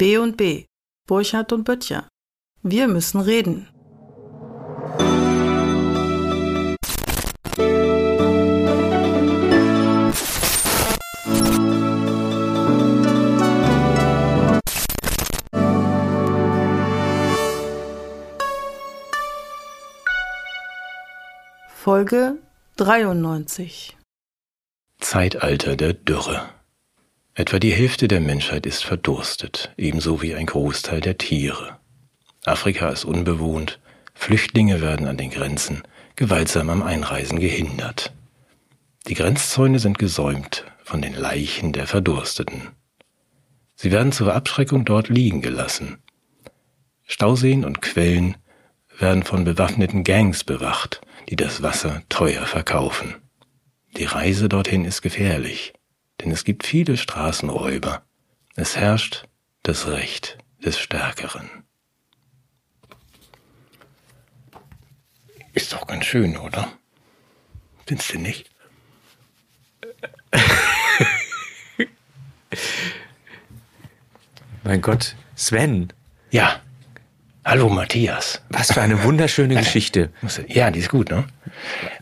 B und B, Burchard und Böttcher. Wir müssen reden. Folge 93 Zeitalter der Dürre. Etwa die Hälfte der Menschheit ist verdurstet, ebenso wie ein Großteil der Tiere. Afrika ist unbewohnt, Flüchtlinge werden an den Grenzen gewaltsam am Einreisen gehindert. Die Grenzzäune sind gesäumt von den Leichen der Verdursteten. Sie werden zur Abschreckung dort liegen gelassen. Stauseen und Quellen werden von bewaffneten Gangs bewacht, die das Wasser teuer verkaufen. Die Reise dorthin ist gefährlich, denn es gibt viele Straßenräuber. Es herrscht das Recht des Stärkeren. Ist doch ganz schön, oder? Findest du nicht? Mein Gott, Sven. Ja. Hallo Matthias. Was für eine wunderschöne Geschichte. Ja, die ist gut, ne?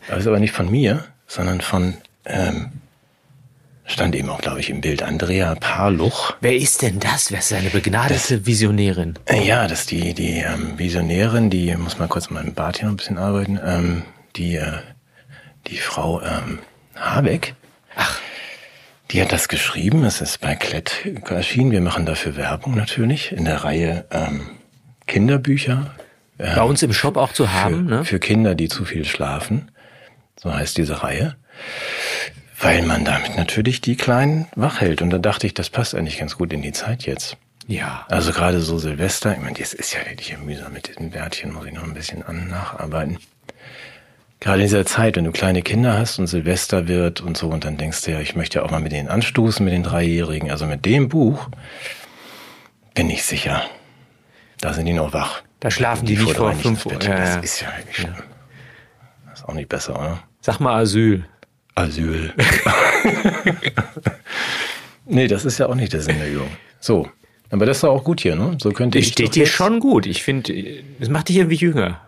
Das ist aber nicht von mir, sondern von, ähm, stand eben auch, glaube ich, im Bild, Andrea Parluch. Wer ist denn das? Wer ist eine begnadete Visionärin? Äh, Ja, das ist die, die ähm, Visionärin, die, muss mal kurz an meinem Bart hier noch ein bisschen arbeiten, ähm, die, äh, die Frau ähm, Habeck. Ach. Die hat das geschrieben, es ist bei Klett erschienen. Wir machen dafür Werbung natürlich in der Reihe ähm, Kinderbücher. äh, Bei uns im Shop auch zu haben, für, ne? für Kinder, die zu viel schlafen. So heißt diese Reihe. Weil man damit natürlich die Kleinen wach hält. Und da dachte ich, das passt eigentlich ganz gut in die Zeit jetzt. Ja. Also gerade so Silvester, ich meine, das ist ja wirklich mühsam mit diesem Bärtchen, muss ich noch ein bisschen an nacharbeiten. Gerade in dieser Zeit, wenn du kleine Kinder hast und Silvester wird und so, und dann denkst du ja, ich möchte ja auch mal mit denen anstoßen, mit den Dreijährigen. Also mit dem Buch bin ich sicher, da sind die noch wach. Da schlafen die, nicht vor fünf Uhr. Ja, Das ja. ist ja wirklich schlimm. Das ist auch nicht besser, oder? Sag mal Asyl. Asyl. nee, das ist ja auch nicht der Sinn der Übung. So. Aber das ist auch gut hier, ne? So könnte Das ich. steht doch dir jetzt- schon gut. Ich finde, das macht dich irgendwie jünger.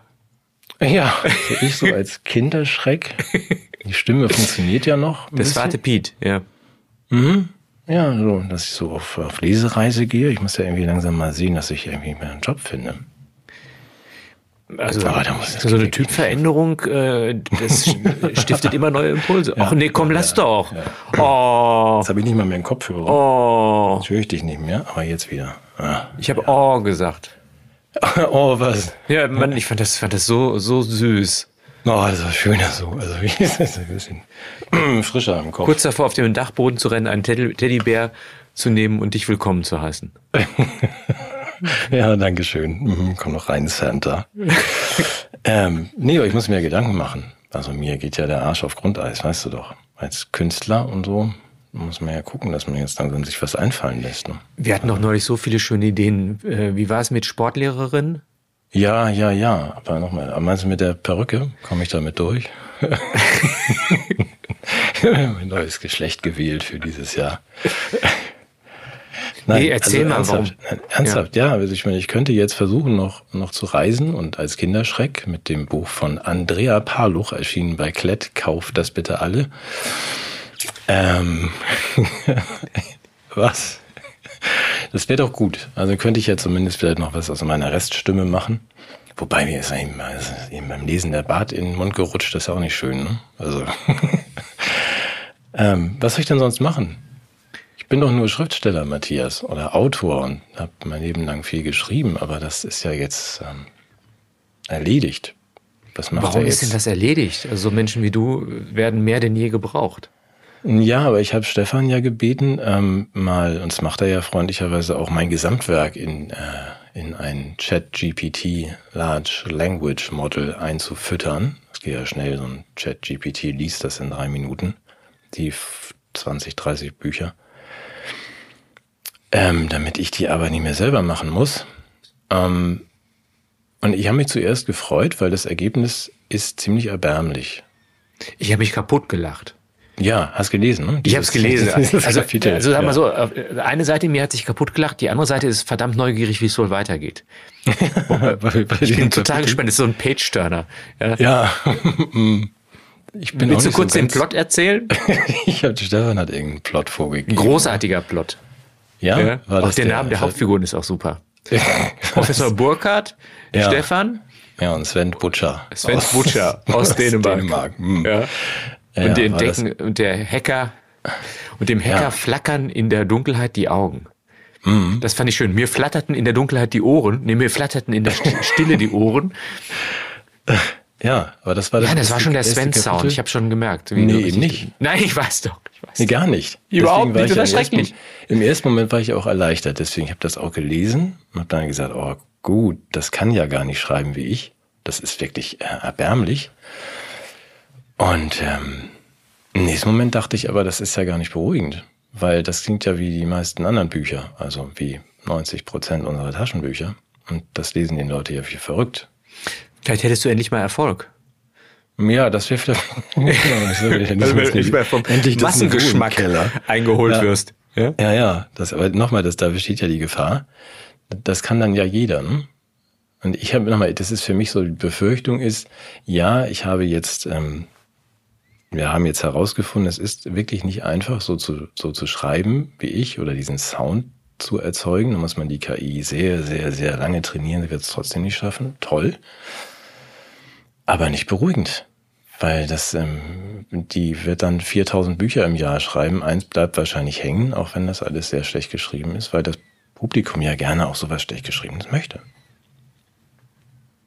Ja, ich so als Kinderschreck. Die Stimme funktioniert ja noch. ein Das bisschen. warte Piet, ja. Ja, so, dass ich so auf, auf Lesereise gehe. Ich muss ja irgendwie langsam mal sehen, dass ich irgendwie mehr einen Job finde. Also es so eine Typveränderung, äh, das stiftet immer neue Impulse. Ach nee, komm, lass doch. Oh, Jetzt habe ich nicht mal mehr einen Kopfhörer. oh. Jetzt höre ich dich nicht mehr, aber jetzt wieder. Ah. Ich habe oh gesagt. Oh, was? Ja, Mann, ich fand das, fand das so, so süß. Oh, das war schöner so. Also, wie ist das ein bisschen frischer im Kopf. Kurz davor, auf dem Dachboden zu rennen, einen Teddy- Teddybär zu nehmen und dich willkommen zu heißen. Ja, danke schön. Mhm, komm noch rein, Santa. ähm, nee, aber ich muss mir Gedanken machen. Also mir geht ja der Arsch auf Grundeis, weißt du doch. Als Künstler und so muss man ja gucken, dass man jetzt langsam sich was einfallen lässt. Ne? Wir hatten doch neulich so viele schöne Ideen. Äh, Wie war es mit Sportlehrerin? Ja, ja, ja. Aber nochmal, meinst du mit der Perücke? Komme ich damit durch? mein neues Geschlecht gewählt für dieses Jahr. Nee, erzähl mal, ernsthaft, nein, ernsthaft, ja. Also ich meine, ich könnte jetzt versuchen, noch, noch zu reisen und als Kinderschreck mit dem Buch von Andrea Parluch erschienen bei Klett, kauft das bitte alle. Ähm, was? Das wäre doch gut. Also könnte ich ja zumindest vielleicht noch was aus meiner Reststimme machen. Wobei mir ist eben, also eben beim Lesen der Bart in den Mund gerutscht, das ist ja auch nicht schön. Ne? Also, ähm, was soll ich denn sonst machen? Ich bin doch nur Schriftsteller, Matthias, oder Autor und habe mein Leben lang viel geschrieben, aber das ist ja jetzt ähm, erledigt. Was macht Warum ist denn das erledigt? Also so Menschen wie du werden mehr denn je gebraucht. Ja, aber ich habe Stefan ja gebeten, ähm, mal, und das macht er ja freundlicherweise auch, mein Gesamtwerk in, äh, in ein Chat-GPT Large Language Model einzufüttern. Das geht ja schnell, so ein Chat-GPT liest das in drei Minuten. Die f- 20, 30 Bücher. Ähm, damit ich die aber nicht mehr selber machen muss. Ähm, und ich habe mich zuerst gefreut, weil das Ergebnis ist ziemlich erbärmlich. Ich habe mich kaputt gelacht. Ja, hast gelesen, ne? Ich habe es gelesen. Also, also sag mal so, äh, eine Seite mir hat sich kaputt gelacht, die andere Seite ist verdammt neugierig, wie es wohl weitergeht. Bei Ich bin total gespannt, das ist so ein Page-Turner. Ja. Ja. ich bin Willst du kurz so den Plot erzählen? ich habe Stefan hat irgendeinen Plot vorgegeben. Großartiger Plot. Ja, Ja. Auch der, Name der Hauptfiguren ist auch super. Professor Burkhardt, Ja. Stefan, Ja, und Sven Butcher. Sven Aus- Butcher aus, Dänemark. Dänemark. hm. Ja. Ja, und, das- entdecken, und der Hacker und dem Hacker Ja. flackern in der Dunkelheit die Augen. Mhm. Das fand ich schön. Mir flatterten in der Dunkelheit die Ohren. Nee, mir flatterten in der St- Stille die Ohren. Ja, aber das war Ja, das war schon der Sven-Sound. Ich habe schon gemerkt. wie Nee, du eben nicht. Nein, ich weiß doch. Ich weiß Nee, gar nicht. Überhaupt Deswegen nicht, ich das ja ersten- schrecklich. Im ersten Moment war ich auch erleichtert, deswegen habe ich das auch gelesen und habe dann gesagt, oh gut, das kann ja gar nicht schreiben wie ich. Das ist wirklich äh, erbärmlich. Und ähm, im nächsten Moment dachte ich aber, das ist ja gar nicht beruhigend, weil das klingt ja wie die meisten anderen Bücher, also wie 90 Prozent unserer Taschenbücher. Und das lesen die Leute ja wie verrückt. Vielleicht hättest du endlich mal Erfolg. Ja, das wäre vielleicht. Also, nicht- mal vom endlich das Massengeschmack eingeholt Ja. wirst. Ja? Ja, ja, das, aber nochmal, das, da besteht ja die Gefahr. Das kann dann ja jeder, ne? Und ich habe nochmal, das ist für mich so, die Befürchtung ist, ja, ich habe jetzt, ähm, wir haben jetzt herausgefunden, es ist wirklich nicht einfach, so zu, so zu schreiben wie ich oder diesen Sound zu erzeugen. Da muss man die KI sehr, sehr, sehr lange trainieren, sie wird es trotzdem nicht schaffen. Toll. Aber nicht beruhigend. Weil das, ähm, die wird dann 4000 Bücher im Jahr schreiben. Eins bleibt wahrscheinlich hängen, auch wenn das alles sehr schlecht geschrieben ist, weil das Publikum ja gerne auch sowas schlecht geschriebenes möchte.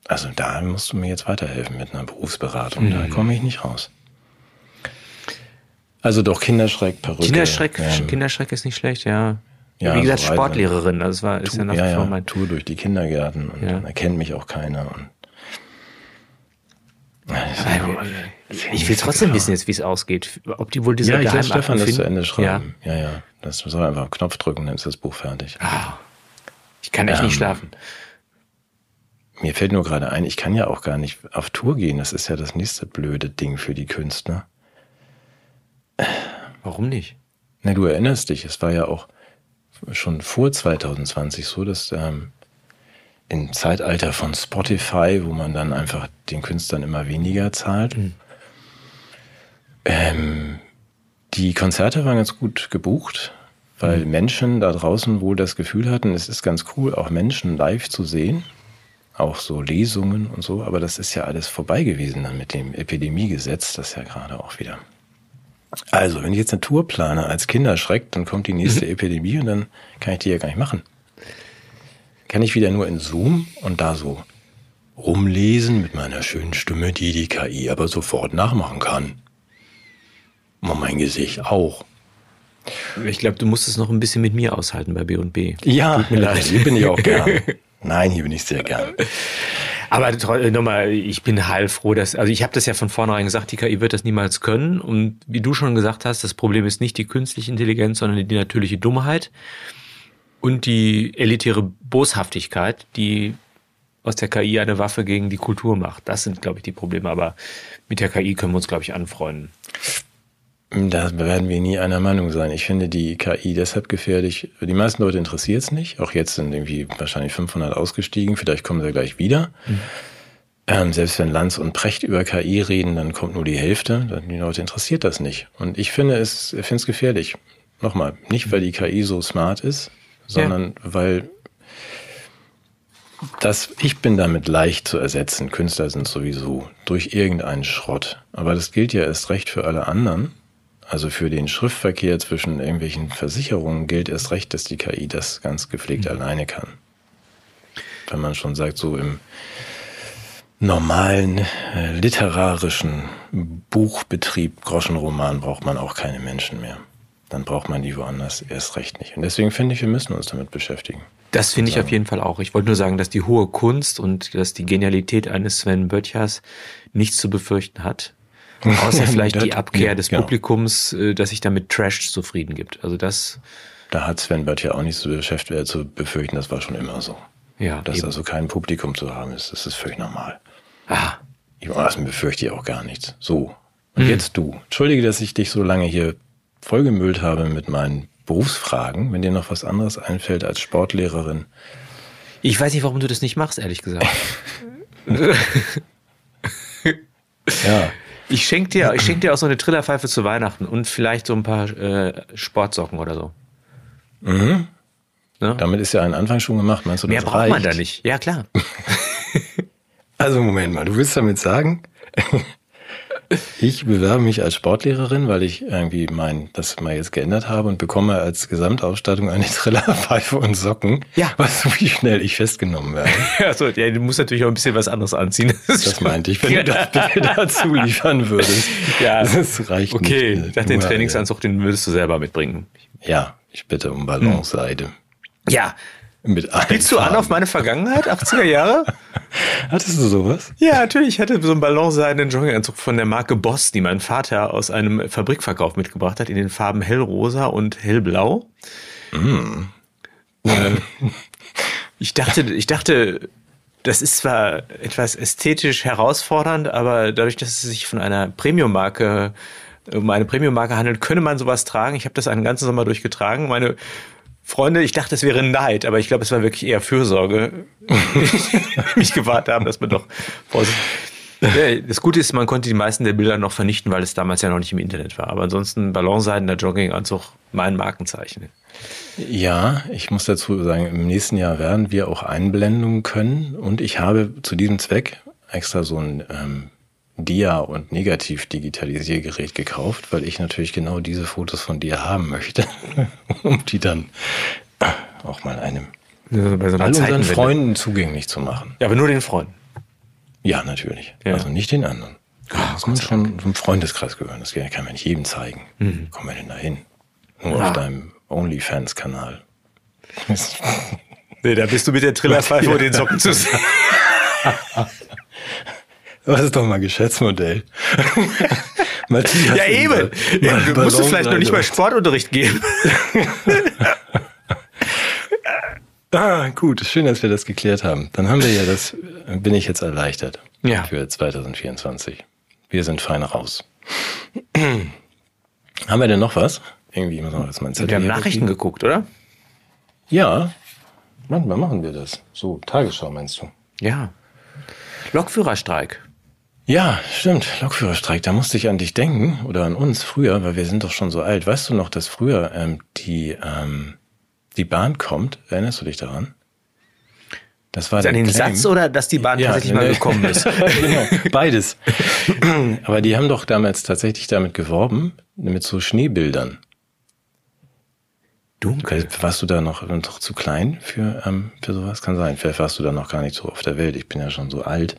Also da musst du mir jetzt weiterhelfen mit einer Berufsberatung. Da komme ich nicht raus. Also doch Kinderschreck, Perücke. Kinderschreck, ähm, Kinderschreck ist nicht schlecht, ja. Ja, Wie gesagt, so. Sportlehrerin, also es war, ist ja nach wie ja, vor mein. Tour durch die Kindergärten und Ja. dann erkennt mich auch keiner. Und Ich will trotzdem wissen jetzt, wie es ausgeht. Ob die wohl diese ja, ich lasse Stefan das zu. Ende schreiben. Ja, ja. Das soll einfach einen Knopf drücken, dann ist das Buch fertig. Ja. Ich kann echt nicht Ähm, schlafen. Mir fällt nur gerade ein, ich kann ja auch gar nicht auf Tour gehen. Das ist ja das nächste blöde Ding für die Künstler. Warum nicht? Na, du erinnerst dich, es war ja auch schon vor 2020 so, dass ähm, im Zeitalter von Spotify, wo man dann einfach den Künstlern immer weniger zahlt, ähm, die Konzerte waren ganz gut gebucht, weil Menschen da draußen wohl das Gefühl hatten, es ist ganz cool, auch Menschen live zu sehen, auch so Lesungen und so, aber das ist ja alles vorbei gewesen dann mit dem Epidemiegesetz, das ja gerade auch wieder. Also, wenn ich jetzt eine Tour plane als Kinderschreck, dann kommt die nächste Epidemie und dann kann ich die ja gar nicht machen. Kann ich wieder nur in Zoom und da so rumlesen mit meiner schönen Stimme, die die KI aber sofort nachmachen kann. Und mein Gesicht auch. Ich glaube, du musst es noch ein bisschen mit mir aushalten bei B&B. Ja, mir leid. hier bin ich auch gern. Nein, hier bin ich sehr gern. Aber tro- nochmal, ich bin heilfroh, dass, also ich habe das ja von vornherein gesagt, die KI wird das niemals können. Und wie du schon gesagt hast, das Problem ist nicht die künstliche Intelligenz, sondern die natürliche Dummheit und die elitäre Boshaftigkeit, die aus der KI eine Waffe gegen die Kultur macht. Das sind, glaube ich, die Probleme. Aber mit der KI können wir uns, glaube ich, anfreunden. Da werden wir nie einer Meinung sein. Ich finde die KI deshalb gefährlich. Die meisten Leute interessiert es nicht. Auch jetzt sind irgendwie wahrscheinlich 500 ausgestiegen. Vielleicht kommen sie gleich wieder. Ähm, selbst wenn Lanz und Precht über KI reden, dann kommt nur die Hälfte. Die Leute interessiert das nicht. Und ich finde es, finde es gefährlich. Nochmal, nicht weil die KI so smart ist, sondern weil das, ich bin damit leicht zu ersetzen. Künstler sind sowieso durch irgendeinen Schrott. Aber das gilt ja erst recht für alle anderen. Also für den Schriftverkehr zwischen irgendwelchen Versicherungen gilt erst recht, dass die KI das ganz gepflegt alleine kann. Wenn man schon sagt, so im normalen äh, literarischen Buchbetrieb, Groschenroman, braucht man auch keine Menschen mehr. Dann braucht man die woanders erst recht nicht. Und deswegen finde ich, wir müssen uns damit beschäftigen. Das finde ich auf jeden Fall auch. Ich wollte nur sagen, dass die hohe Kunst und dass die Genialität eines Sven Böttchers nichts zu befürchten hat. Außer vielleicht die Das- Abkehr ja, des genau. Publikums, äh, dass sich damit Trash zufrieden gibt. Also das, Da hat Sven Bött ja auch nichts zu, beschäft- äh, zu befürchten, das war schon immer so. ja, Dass eben. also kein Publikum zu haben ist, das ist völlig normal. Ah, Ich befürchte ich auch gar nichts. So. Und jetzt du. Entschuldige, dass ich dich so lange hier vollgemüllt habe mit meinen Berufsfragen. Wenn dir noch was anderes einfällt als Sportlehrerin. Ich weiß nicht, warum du das nicht machst, ehrlich gesagt. Ja, Ich schenke dir, ich schenk dir auch so eine Trillerpfeife zu Weihnachten und vielleicht so ein paar äh, Sportsocken oder so. Ne? damit ist ja ein Anfang schon gemacht. Meinst du, Mehr das braucht reicht? man da nicht. Ja, klar. Also Moment mal, du willst damit sagen, ich bewerbe mich als Sportlehrerin, weil ich irgendwie mein, das mal jetzt geändert habe und bekomme als Gesamtausstattung eine Trillerpfeife und Socken. Ja. Weißt du, wie schnell ich festgenommen werde? Also, ja, du musst natürlich auch ein bisschen was anderes anziehen. Das meinte ich, wenn du das bitte dazu liefern würdest. Ja. das reicht Okay, nicht. ich dachte, den Nur, Trainingsanzug, den würdest du selber mitbringen. Ja, ich bitte um Ballonseide. Ja. Mit Spielst du an auf meine Vergangenheit, 80er Jahre? Hattest du sowas? Ja, natürlich. Ich hatte so einen ballonseidenen Jogginganzug von der Marke Boss, die mein Vater aus einem Fabrikverkauf mitgebracht hat, in den Farben hellrosa und hellblau. Äh, ich dachte, ich dachte, das ist zwar etwas ästhetisch herausfordernd, aber dadurch, dass es sich von einer Premium-Marke um eine Premium-Marke handelt, könne man sowas tragen. Ich habe das einen ganzen Sommer durchgetragen. Meine Freunde, ich dachte, es wäre Neid, aber ich glaube, es war wirklich eher Fürsorge, die mich gewahrt haben, dass man doch vorsichtig. Ja, das Gute ist, man konnte die meisten der Bilder noch vernichten, weil es damals ja noch nicht im Internet war. Aber ansonsten ballonseidener Jogginganzug, mein Markenzeichen. Ja, ich muss dazu sagen, im nächsten Jahr werden wir auch Einblendungen können und ich habe zu diesem Zweck extra so ein ähm, Dia- und Negativ-Digitalisiergerät gekauft, weil ich natürlich genau diese Fotos von dir haben möchte, um die dann auch mal einem Bei so all unseren. Freunden zugänglich zu machen. Ja, aber nur den Freunden. Ja, natürlich. Ja. Also nicht den anderen. Das muss schon zum Freundeskreis gehören. Das kann man nicht jedem zeigen. Wie kommen wir denn da hin? Nur Ja. auf deinem OnlyFans-Kanal. Nee, da bist du mit der Trillerpfeife und den Socken zu sehen. Das ist doch mal Geschäftsmodell. Matthias Ja, eben. Du musst du vielleicht noch nicht mal. Sportunterricht geben. Ah, gut. Schön, dass wir das geklärt haben. Dann haben wir ja das, bin ich jetzt erleichtert. Ja. Für 2024. Wir sind fein raus. haben wir denn noch was? Irgendwie muss noch jetzt mein Zettel Wir haben Nachrichten weglegen. geguckt, oder? Ja. Manchmal machen wir das. So, Tagesschau meinst du? Ja. Lokführerstreik. Ja, stimmt. Lokführerstreik. Da musste ich an dich denken oder an uns früher, weil wir sind doch schon so alt. Weißt du noch, dass früher ähm, die ähm, die Bahn kommt? Erinnerst du dich daran? Das war An der den Claim. Satz oder dass die Bahn Ja, tatsächlich mal ne. gekommen ist? genau, beides. Aber die haben doch damals tatsächlich damit geworben, mit so Schneebildern. Dunkel. Warst du da noch, noch zu klein für, ähm, für sowas? Kann sein. Vielleicht warst du da noch gar nicht so auf der Welt. Ich bin ja schon so alt.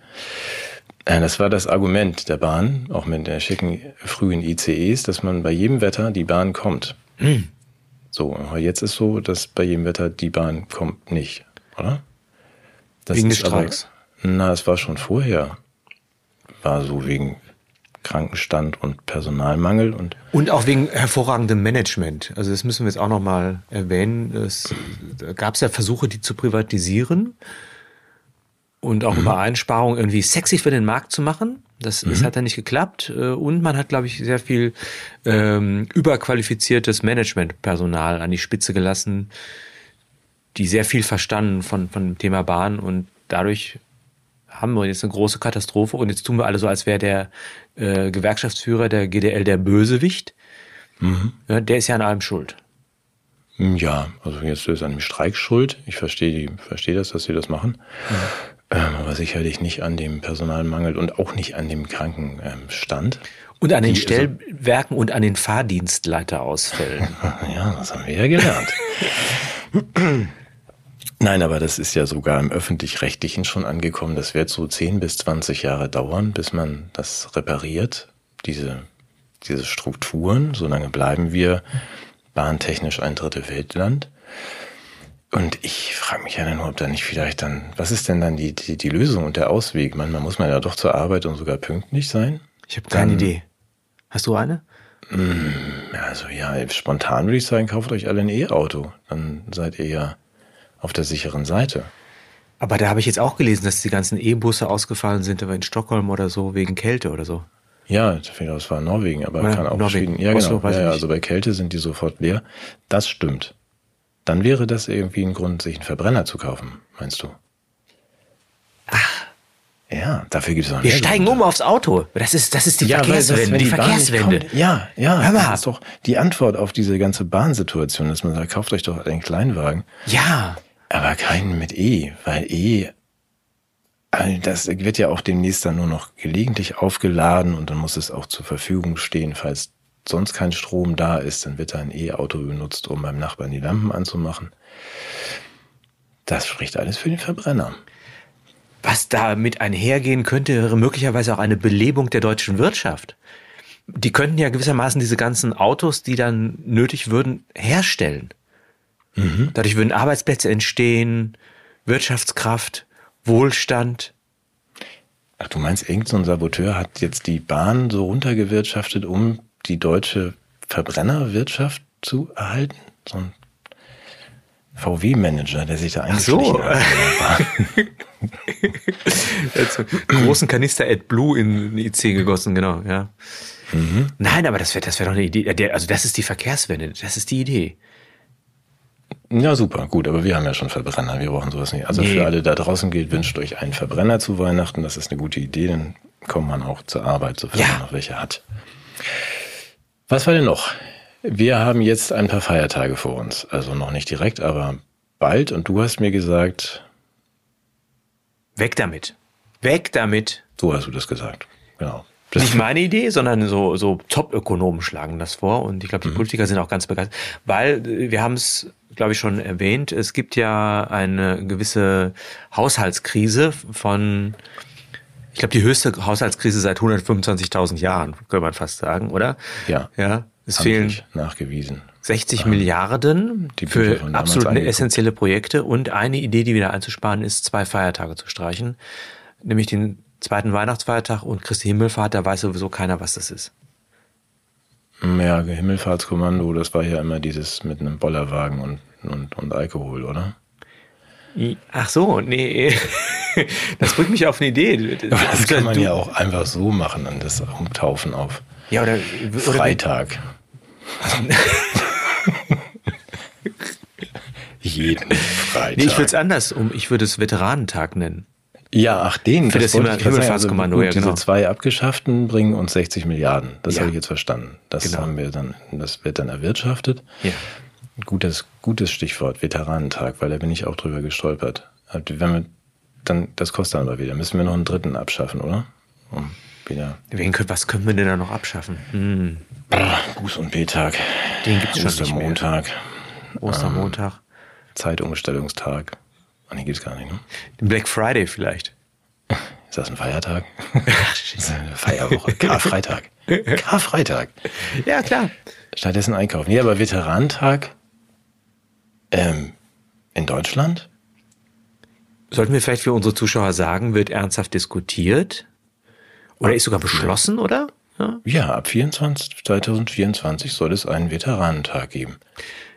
Äh, Das war das Argument der Bahn, auch mit der schicken frühen ICEs, dass man bei jedem Wetter die Bahn kommt. So, aber jetzt ist so, dass bei jedem Wetter die Bahn kommt nicht, oder? Das Wegen des aber- Streiks? Na, es war schon vorher. War so wegen Krankenstand und Personalmangel und Und auch wegen hervorragendem Management. Also das müssen wir jetzt auch nochmal erwähnen. Es da gab es ja Versuche, die zu privatisieren und auch über Einsparungen irgendwie sexy für den Markt zu machen. Das, das hat dann nicht geklappt. Äh, Und man hat, glaube ich, sehr viel ähm, überqualifiziertes Managementpersonal an die Spitze gelassen, die sehr viel verstanden von, von dem Thema Bahn und dadurch haben wir jetzt eine große Katastrophe und jetzt tun wir alle so, als wäre der äh, Gewerkschaftsführer der GDL der Bösewicht. Ja, der ist ja an allem schuld. Ja, also jetzt ist an dem Streik schuld. Ich verstehe die, verstehe das, dass sie das machen. Ähm, aber sicherlich nicht an dem Personalmangel und auch nicht an dem Krankenstand. Und an den Die- Stellwerken und an den Fahrdienstleiterausfällen. Ja, das haben wir ja gelernt. Nein, aber das ist ja sogar im öffentlich-rechtlichen schon angekommen. Das wird so 10 bis 20 Jahre dauern, bis man das repariert, diese, diese Strukturen. Solange bleiben wir bahntechnisch ein dritte Weltland. Und ich frage mich ja nur, ob da nicht vielleicht dann, was ist denn dann die, die, die Lösung und der Ausweg? Manchmal muss man ja doch zur Arbeit und sogar pünktlich sein. Ich habe keine Dann- Idee. Hast du eine? Ja, Also ja, spontan würde ich sagen, kauft euch alle ein E-Auto. Dann seid ihr ja auf der sicheren Seite. Aber da habe ich jetzt auch gelesen, dass die ganzen E-Busse ausgefallen sind, aber in Stockholm oder so, wegen Kälte oder so. Ja, das war Norwegen, aber Oder kann auch Norwegen. Schweden. Ja, genau. Ja, ja, also bei Kälte sind die sofort leer. Das stimmt. Dann wäre das irgendwie ein Grund, sich einen Verbrenner zu kaufen, meinst du? Ja, dafür gibt es noch Wir steigen um aufs Auto. Das ist, das ist die Ja, das, Verkehrswende. wenn die Verkehrswende. kommt, ja, ja, Hör mal. das ist doch die Antwort auf diese ganze Bahnsituation, dass man sagt, kauft euch doch einen Kleinwagen, Ja. aber keinen mit E, weil E, das wird ja auch demnächst dann nur noch gelegentlich aufgeladen und dann muss es auch zur Verfügung stehen, falls sonst kein Strom da ist, dann wird da ein E-Auto benutzt, um beim Nachbarn die Lampen anzumachen. Das spricht alles für den Verbrenner. Was damit einhergehen könnte, wäre möglicherweise auch eine Belebung der deutschen Wirtschaft. Die könnten ja gewissermaßen diese ganzen Autos, die dann nötig würden, herstellen. Dadurch würden Arbeitsplätze entstehen, Wirtschaftskraft, Wohlstand. Ach, du meinst, irgendein so ein Saboteur hat jetzt die Bahn so runtergewirtschaftet, um die deutsche Verbrennerwirtschaft zu erhalten? So ein VW-Manager, der sich da so. eingeschlichen hat. Also, großen Kanister AdBlue in den IC gegossen, genau, ja. Nein, aber das wäre das wär doch eine Idee. Also das ist die Verkehrswende, das ist die Idee. Ja, super, gut, aber wir haben ja schon Verbrenner, wir brauchen sowas nicht. Also Nee. für alle da draußen gilt, wünscht euch einen Verbrenner zu Weihnachten, das ist eine gute Idee, dann kommt man auch zur Arbeit, sofern Ja. man noch welche hat. Was war denn noch? Wir haben jetzt ein paar Feiertage vor uns, also noch nicht direkt, aber bald und du hast mir gesagt, Weg damit. Weg damit. so hast du das gesagt, genau. Das Nicht meine Idee, sondern so, so Top-Ökonomen schlagen das vor. Und ich glaube, die Politiker sind auch ganz begeistert. Weil, äh, wir haben es, glaube ich, schon erwähnt, es gibt ja eine gewisse Haushaltskrise von, ich glaube, die höchste Haushaltskrise seit 125.000 Jahren, könnte man fast sagen, oder? Ja. Ja. Es fehlen nachgewiesen. 60 Milliarden Ähm, die Bücher für absolut angeguckt. essentielle Projekte und eine Idee, die wieder einzusparen ist, zwei Feiertage zu streichen, nämlich den zweiten Weihnachtsfeiertag und Christi Himmelfahrt, da weiß sowieso keiner, was das ist. Ja, Himmelfahrtskommando, das war ja immer dieses mit einem Bollerwagen und, und, und Alkohol, oder? Ach so, nee, das bringt mich auf eine Idee. Das kann man Du- ja auch einfach so machen, an das Umtaufen auf Ja, oder, oder Freitag. Jeden Freitag. Nee, ich würde es anders um, ich würde es Veteranentag nennen. ja, ach, den. Für das wollte Himmel- sagen. Himmelfahrtskommando, gut, ja, genau. Diese zwei Abgeschafften bringen uns 60 Milliarden. Das Ja. habe ich jetzt verstanden. Das Genau. haben wir dann, das wird dann erwirtschaftet. Ja. Gutes, gutes Stichwort, Veteranentag, weil da bin ich auch drüber gestolpert. Wenn wir, dann, das kostet dann aber wieder. Müssen wir noch einen dritten abschaffen, oder? Um wieder Wen können, was können wir denn da noch abschaffen? Hm, Buß- und B-Tag. Den gibt's schon nicht mehr. Ostermontag. Ostermontag. Zeitumstellungstag. Ah, nee, gibt's gar nicht, ne? Den Black Friday vielleicht. Ist das ein Feiertag? das ist eine Feierwoche. Karfreitag. Karfreitag. Ja, klar. Stattdessen einkaufen. Nee, aber Veteranentag ähm, in Deutschland? Sollten wir vielleicht für unsere Zuschauer sagen, wird ernsthaft diskutiert? Oder ist sogar beschlossen, oder? Ja. Ja, ab 24, 2024 soll es einen Veteranentag geben.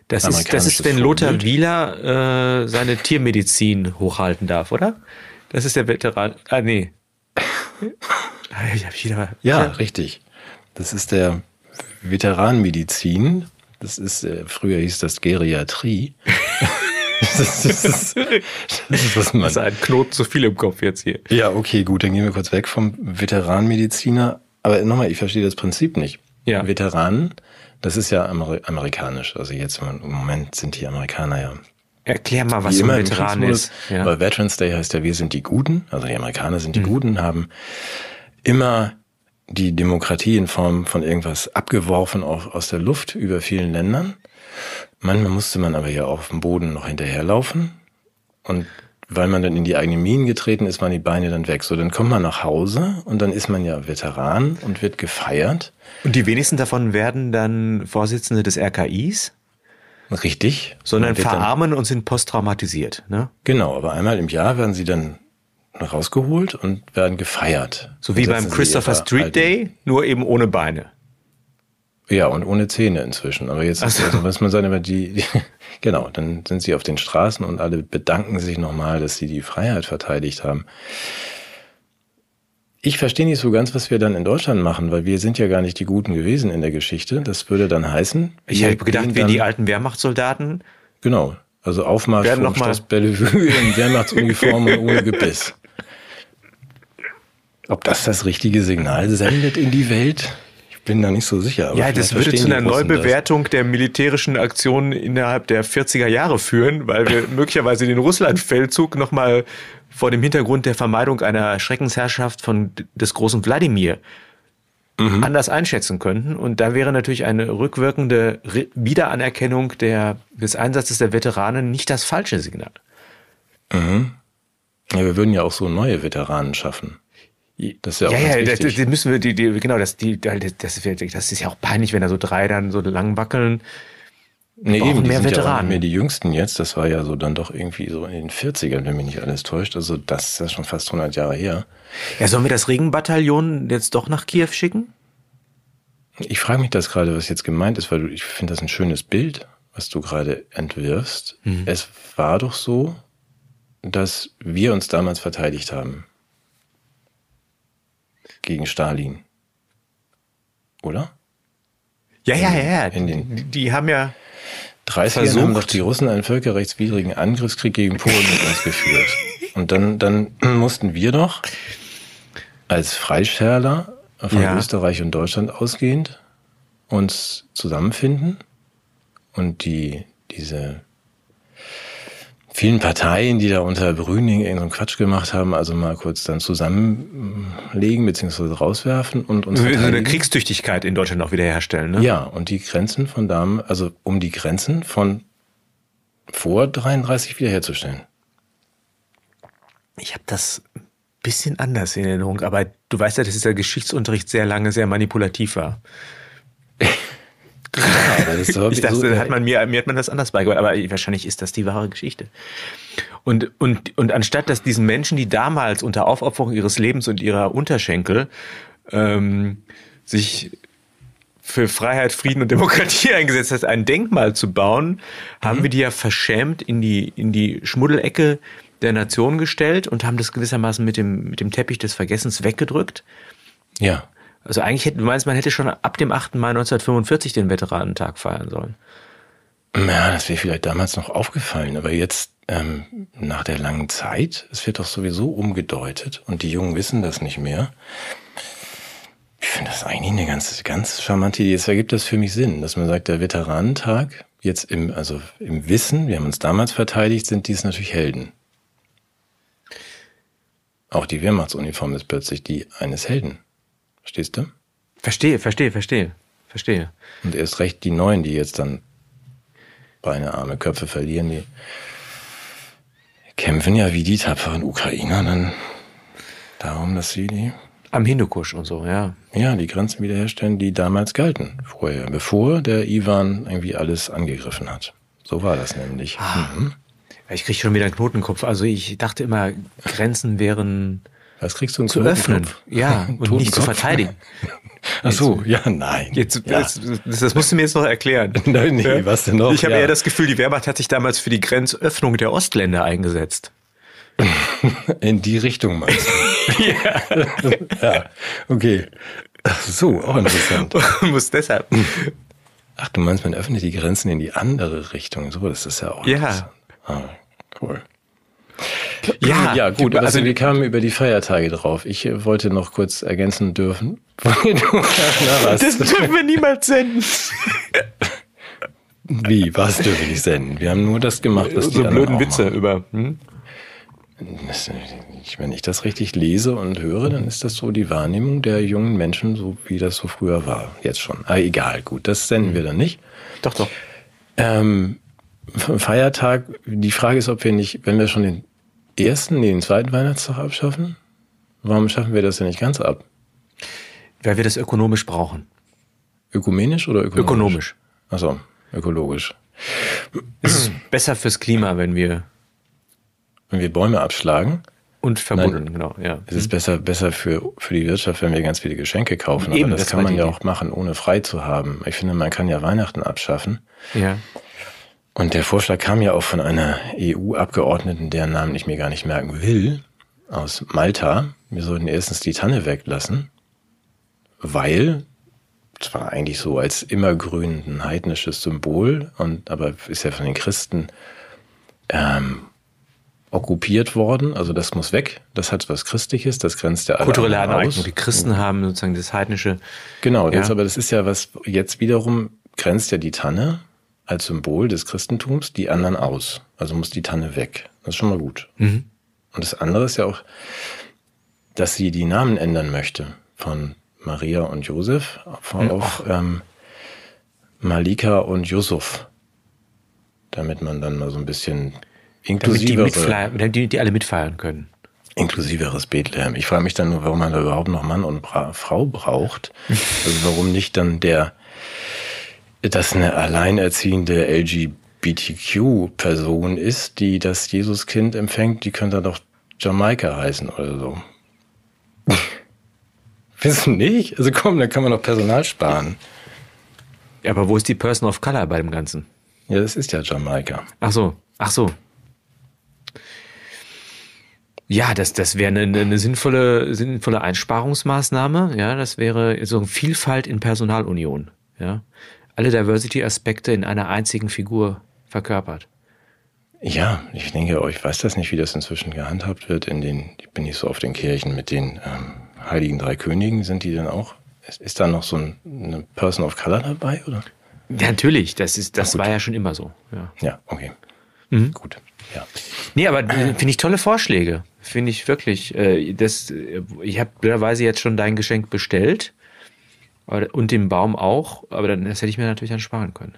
Das, ist, das ist, wenn Lothar Vorbild. Wieler äh, seine Tiermedizin hochhalten darf, oder? Das ist der Veteran. Ah, nee. Wieder, Ja, richtig. Das ist der Veteranmedizin. Das ist, äh, früher hieß das Geriatrie. das, ist, das, ist, das ist, was man Das ist ein Knoten zu viel im Kopf jetzt hier. Ja, okay, gut, dann gehen wir kurz weg vom Veteranmediziner. Aber nochmal, ich verstehe das Prinzip nicht. Ja. Veteranen, das ist ja Ameri amerikanisch. Also jetzt im Moment sind die Amerikaner ja Erklär mal, was ein Veteran ist. Ja. Aber Veterans Day heißt ja, wir sind die Guten. Also die Amerikaner sind die Mhm. Guten, haben immer die Demokratie in Form von irgendwas abgeworfen auf, aus der Luft über vielen Ländern. Manchmal musste man aber ja auf dem Boden noch hinterherlaufen. Und weil man dann in die eigenen Minen getreten ist, waren die Beine dann weg. So, dann kommt man nach Hause und dann ist man ja Veteran und wird gefeiert. Und die wenigsten davon werden dann Vorsitzende des RKIs, Richtig. sondern verarmen und sind posttraumatisiert. Ne? Genau, aber einmal im Jahr werden sie dann rausgeholt und werden gefeiert. So wie beim Christopher Street Day, nur eben ohne Beine. Ja, und ohne Zähne inzwischen. Aber jetzt, so. also, was man sagt, aber die, die, genau, dann sind sie auf den Straßen und alle bedanken sich nochmal, dass sie die Freiheit verteidigt haben. Ich verstehe nicht so ganz, was wir dann in Deutschland machen, weil wir sind ja gar nicht die Guten gewesen in der Geschichte. Das würde dann heißen. Ich wir hätte gedacht, dann- die alten Wehrmachtssoldaten. Genau. Also Aufmarsch vom Schloss Bellevue in Wehrmachtsuniform und ohne Gebiss. Ob das das richtige Signal sendet in die Welt? Ich bin da nicht so sicher. Ja, das würde zu einer Russen das. Neubewertung der militärischen Aktionen innerhalb der 40er Jahre führen, weil wir möglicherweise den Russlandfeldzug nochmal vor dem Hintergrund der Vermeidung einer Schreckensherrschaft von des großen Wladimir Mhm. anders einschätzen könnten. Und da wäre natürlich eine rückwirkende Wiederanerkennung der, des Einsatzes der Veteranen nicht das falsche Signal. Ja, wir würden ja auch so neue Veteranen schaffen. Das ist ja auch ja, ja, das, das müssen wir, die, die, genau, das, die, das, das ist ja auch peinlich, wenn da so drei dann so lang wackeln. Nee, brauchen eben, die mehr sind ja auch Veteranen. nicht mehr die jüngsten jetzt. Das war ja so dann doch irgendwie so in den 40ern, wenn mich nicht alles täuscht. Also das ist ja schon fast 100 Jahre her. Ja, sollen wir das Regenbataillon jetzt doch nach Kiew schicken? Ich frage mich das gerade, was jetzt gemeint ist, weil du, ich finde das ein schönes Bild, was du gerade entwirfst. Mhm. Es war doch so, dass wir uns damals verteidigt haben. Gegen Stalin. Oder? Ja, ja, ja, ja. In den- Die, die haben ja. 30 Versucht. haben doch die Russen einen völkerrechtswidrigen Angriffskrieg gegen Polen mit uns geführt. Und dann, dann mussten wir doch als Freischärler von Ja. Österreich und Deutschland ausgehend uns zusammenfinden und die, diese vielen Parteien, die da unter Brüning irgendeinen Quatsch gemacht haben, also mal kurz dann zusammenlegen bzw. rauswerfen und uns So eine. Kriegstüchtigkeit in Deutschland auch wiederherstellen, ne? Ja, und die Grenzen von Damen, also um die Grenzen von vor 33 wiederherzustellen. Ich habe das ein bisschen anders in Erinnerung, aber du weißt ja, dass dieser Geschichtsunterricht sehr lange sehr manipulativ war. Ja, Ich dachte, so, hat man mir, mir hat man das anders beigebracht, aber wahrscheinlich ist das die wahre Geschichte. Und, und, und anstatt dass diesen Menschen, die damals unter Aufopferung ihres Lebens und ihrer Unterschenkel ähm, sich für Freiheit, Frieden und Demokratie eingesetzt hat, ein Denkmal zu bauen, haben wir die ja verschämt in die, in die Schmuddelecke der Nation gestellt und haben das gewissermaßen mit dem, mit dem Teppich des Vergessens weggedrückt. ja, Also eigentlich hätte, du meinst, man hätte schon ab dem 8. Mai 1945 den Veteranentag feiern sollen. ja, das wäre vielleicht damals noch aufgefallen, aber jetzt ähm, nach der langen Zeit, es wird doch sowieso umgedeutet und die Jungen wissen das nicht mehr. Ich finde das eigentlich eine ganz, ganz charmante Idee. Es ergibt das für mich Sinn, dass man sagt, der Veteranentag jetzt im, also im Wissen, wir haben uns damals verteidigt, sind dies natürlich Helden. Auch die Wehrmachtsuniform ist plötzlich die eines Helden. Verstehst du? Verstehe, verstehe, verstehe, verstehe. Und erst recht die Neuen, die jetzt dann Beine, Arme, Köpfe verlieren, die kämpfen ja wie die tapferen Ukrainer dann darum, dass sie die, Am Hindukusch und so, ja. ja, die Grenzen wiederherstellen, die damals galten vorher, bevor der Ivan irgendwie alles angegriffen hat. So war das nämlich. Mhm. Ich kriege schon wieder einen Knotenkopf. Also ich dachte immer, Grenzen wären Was kriegst du einen zu öffnen. Ja, und nicht zu verteidigen. Ach so, ja, nein. Jetzt, ja. das, das, das musst du mir jetzt noch erklären. Nein, nee, was denn noch? Ich habe Ja. eher das Gefühl, die Wehrmacht hat sich damals für die Grenzöffnung der Ostländer eingesetzt. In die Richtung meinst du? ja. ja, okay. Ach so, auch interessant. Muss deshalb. Ach, du meinst, man öffnet die Grenzen in die andere Richtung. So, das ist ja auch Ja. interessant. Ah, cool. Ja, ja, gut. also- Also wir kamen über die Feiertage drauf. Ich äh, wollte noch kurz ergänzen dürfen. Das dürfen wir niemals senden. Wie? Was dürfen wir nicht senden? Wir haben nur das gemacht, was die so anderen blöden Witze machen. über. Hm? Äh, ich- Wenn ich das richtig lese und höre, dann ist das so die Wahrnehmung der jungen Menschen, so wie das so früher war. Jetzt schon. Aber egal, gut, das senden wir dann nicht. Doch, doch. Ähm, Feiertag, die Frage ist, ob wir nicht, wenn wir schon den ersten, den zweiten Weihnachtstag abschaffen, warum schaffen wir das denn nicht ganz ab? Weil wir das ökonomisch brauchen. Ökumenisch oder ökonomisch? Ökonomisch. Achso, ökologisch. Es ist besser fürs Klima, wenn wir Wenn wir Bäume abschlagen, und verbunden, genau, ja. ist es besser, besser für, für die Wirtschaft, wenn wir ganz viele Geschenke kaufen. Eben, Aber das, das kann man ja auch machen, ohne frei zu haben. Ich finde, man kann ja Weihnachten abschaffen. Ja. Und der Vorschlag kam ja auch von einer EU-Abgeordneten, deren Namen ich mir gar nicht merken will. aus Malta. Wir sollten erstens die Tanne weglassen, weil zwar eigentlich so als immergrün ein heidnisches Symbol, und aber ist ja von den Christen ähm, okkupiert worden. Also das muss weg. Das hat was Christliches. Das grenzt ja alle Kulturelle Aneignung. Die Christen haben sozusagen das heidnische. Genau, Ja. das, aber das ist ja was, jetzt wiederum grenzt ja die Tanne als Symbol des Christentums die anderen aus. Also muss die Tanne weg. Das ist schon mal gut. Mhm. Und das andere ist ja auch, dass sie die Namen ändern möchte von Maria und Josef auf, auf ähm, Malika und Yusuf. Damit man dann mal so ein bisschen Damit die, inklusivere, mitfeiern, damit die, die alle mitfeiern können. inklusiveres Bethlehem. Ich frage mich dann nur, warum man da überhaupt noch Mann und Bra Frau braucht. Also warum nicht dann der, das eine alleinerziehende LGBTQ-Person ist, die das Jesuskind empfängt, die könnte doch Jamaika heißen oder so. Du nicht? Also komm, da kann man doch Personal sparen. Ja, aber wo ist die Person of Color bei dem Ganzen? Ja, das ist ja Jamaika. Ach so, ach so. Ja, das, das wäre eine, eine sinnvolle, sinnvolle Einsparungsmaßnahme. Ja, das wäre so eine Vielfalt in Personalunion. Ja, alle Diversity-Aspekte in einer einzigen Figur verkörpert. Ja, ich denke, ich weiß das nicht, wie das inzwischen gehandhabt wird. In den, ich bin nicht so auf den Kirchen mit den ähm, Heiligen Drei Königen. Sind die denn auch? Ist, ist da noch so ein, eine Person of Color dabei, oder? Ja, natürlich, das ist, das war ja schon immer so. Ja. Ja, okay. Mhm. Gut. Ja. Nee, aber äh, finde ich tolle Vorschläge. Finde ich wirklich. Äh, das, äh, ich habe blöderweise jetzt schon dein Geschenk bestellt. Aber, und den Baum auch, aber dann, das hätte ich mir natürlich dann sparen können.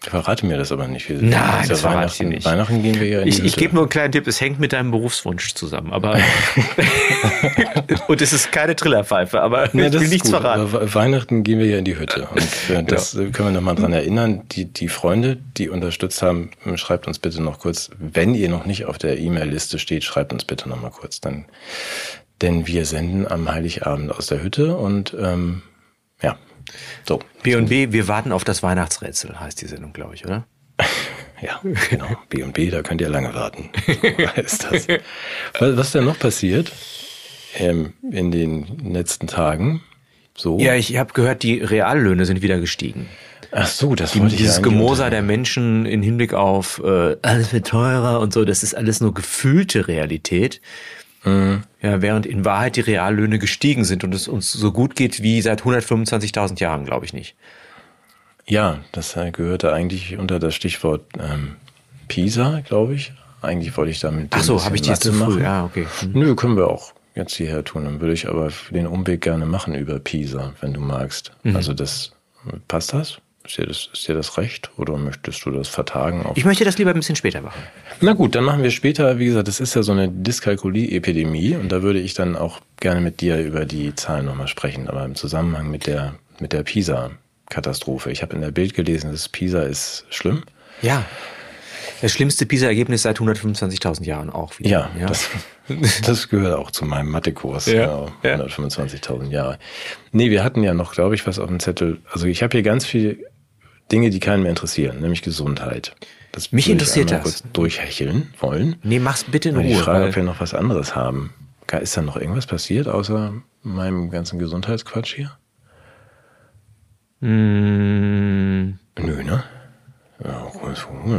Verrate mir das aber nicht. Nein, das verrate ich nicht. Weihnachten gehen wir ja in Ich, die ich Hütte. gebe nur einen kleinen Tipp, es hängt mit deinem Berufswunsch zusammen, aber und es ist keine Trillerpfeife, aber Ja, ich das will ist nichts gut, verraten. aber We- Weihnachten gehen wir ja in die Hütte. Und äh, das äh, können wir nochmal dran erinnern. Die, die Freunde, die unterstützt haben, schreibt uns bitte noch kurz, wenn ihr noch nicht auf der E-Mail-Liste steht, schreibt uns bitte nochmal kurz. Dann, denn wir senden am Heiligabend aus der Hütte und ähm, ja, so. B&B, wir warten auf das Weihnachtsrätsel, heißt die Sendung, glaube ich, oder? Ja, genau. B und B, da könnt ihr lange warten. Ist das. Was, was denn noch passiert ähm, in den letzten Tagen? So. Ja, ich habe gehört, die Reallöhne sind wieder gestiegen. Ach so, das Die, wollte ich dieses Gemoser der Menschen in Hinblick auf äh, alles wird teurer und so, das ist alles nur gefühlte Realität. Mhm. Ja, während in Wahrheit die Reallöhne gestiegen sind und es uns so gut geht wie seit 125.000 Jahren, glaube ich nicht. Ja, das äh, gehörte eigentlich unter das Stichwort ähm, Pisa, glaube ich. Eigentlich wollte ich damit Ach so, habe ich die jetzt zu Mathe früh? machen. Ja, okay. Hm. Nö, können wir auch jetzt hierher tun. Dann würde ich aber den Umweg gerne machen über Pisa, wenn du magst. Mhm. Also das passt das? Ist dir das, ist dir das recht? Oder möchtest du das vertagen? Ich möchte das lieber ein bisschen später machen. Na gut, dann machen wir später, wie gesagt, das ist ja so eine Dyskalkulie-Epidemie und da würde ich dann auch gerne mit dir über die Zahlen nochmal sprechen, aber im Zusammenhang mit der, mit der PISA-Katastrophe. Ich habe in der Bild gelesen, dass PISA ist schlimm. Ja. Das schlimmste PISA-Ergebnis seit 125.000 Jahren auch wieder. Ja, Das, das gehört auch zu meinem Mathekurs. Ja, Genau, ja. 125.000 Jahre. Nee, wir hatten ja noch, glaube ich, was auf dem Zettel. Also ich habe hier ganz viele Dinge, die keinen mehr interessieren, nämlich Gesundheit. Das Mich interessiert das. kurz durchhecheln wollen. nee, mach's bitte in Weil ich Ruhe. frage, Weil, ob wir noch was anderes haben. Ist da noch irgendwas passiert außer meinem ganzen Gesundheitsquatsch hier? Mm, Nö, ne? Ja,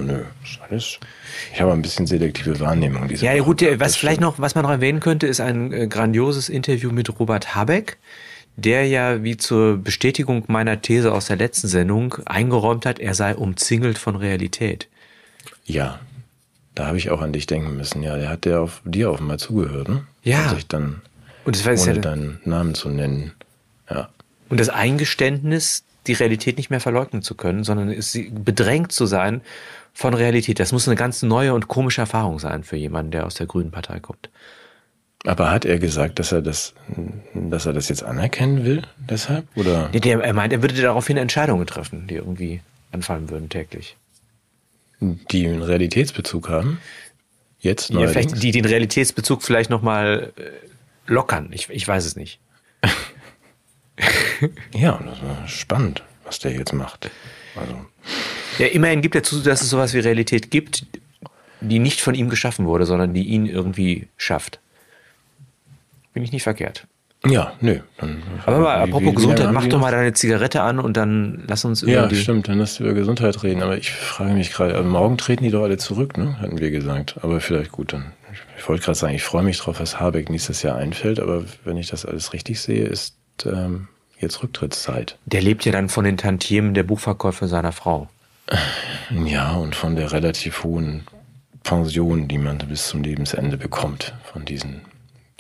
nö. Ist alles. Ich habe ein bisschen selektive Wahrnehmung. Diese ja, gut, was vielleicht noch, was man noch erwähnen könnte, ist ein äh, grandioses Interview mit Robert Habeck, der ja wie zur Bestätigung meiner These aus der letzten Sendung eingeräumt hat, er sei umzingelt von Realität. Ja, da habe ich auch an dich denken müssen. Ja, der hat der auf dir offenbar zugehört, ne? Ja. Und dann, Und das, jetzt ohne ja, deinen Namen zu nennen. Ja. und das Eingeständnis, die Realität nicht mehr verleugnen zu können, sondern es, sie- bedrängt zu sein von Realität. Das muss eine ganz neue und komische Erfahrung sein für jemanden, der aus der Grünen Partei kommt. Aber hat er gesagt, dass er das, dass er das jetzt anerkennen will, deshalb? Oder? Nee, der, er meint, er würde daraufhin Entscheidungen treffen, die irgendwie anfallen würden täglich. Die einen Realitätsbezug haben? Jetzt Ja, neuerdings? vielleicht die den Realitätsbezug vielleicht nochmal äh, lockern. Ich, ich weiß es nicht. Ja, das war spannend, was der jetzt macht. Also, Ja, immerhin gibt er zu, dass es sowas wie Realität gibt, die nicht von ihm geschaffen wurde, sondern die ihn irgendwie schafft. Bin ich nicht verkehrt. Ja, nö. Dann, Aber mal, apropos Gesundheit, mach doch mal deine Zigarette an und dann lass uns über Ja, die. stimmt, dann lass über Gesundheit reden. Aber ich frage mich gerade, also morgen treten die doch alle zurück, ne? Hatten wir gesagt. Aber vielleicht gut, dann. Ich wollte gerade sagen, ich freue mich drauf, was Habeck nächstes Jahr einfällt, aber wenn ich das alles richtig sehe, ist ähm, jetzt Rücktrittszeit. Der lebt ja dann von den Tantiemen der Buchverkäufe seiner Frau. Ja, und von der relativ hohen Pension, die man bis zum Lebensende bekommt, von diesen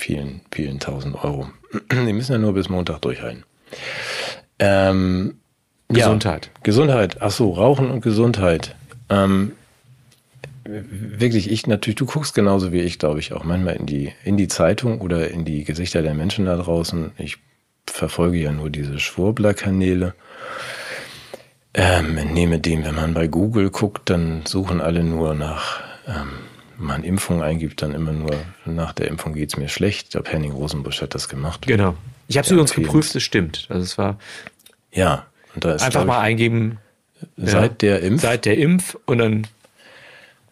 vielen, vielen tausend Euro. Die müssen ja nur bis Montag durchhalten. Ähm, Gesundheit. Ja, Gesundheit. Ach so, Rauchen und Gesundheit. Ähm, wirklich, ich natürlich, du guckst genauso wie ich, glaube ich, auch manchmal in die, in die Zeitung oder in die Gesichter der Menschen da draußen. Ich verfolge ja nur diese Schwurbler-Kanäle. Ähm, nehme dem, wenn man bei Google guckt, dann suchen alle nur nach, ähm, man Impfung eingibt, dann immer nur nach der Impfung geht's mir schlecht. Ich glaube, Henning Rosenbusch hat das gemacht. Genau. Ich habe es Ja, übrigens geprüft, es stimmt. Also es war Ja, und da ist einfach glaub mal eingeben. ich, seit der Impf Seit der Impf und dann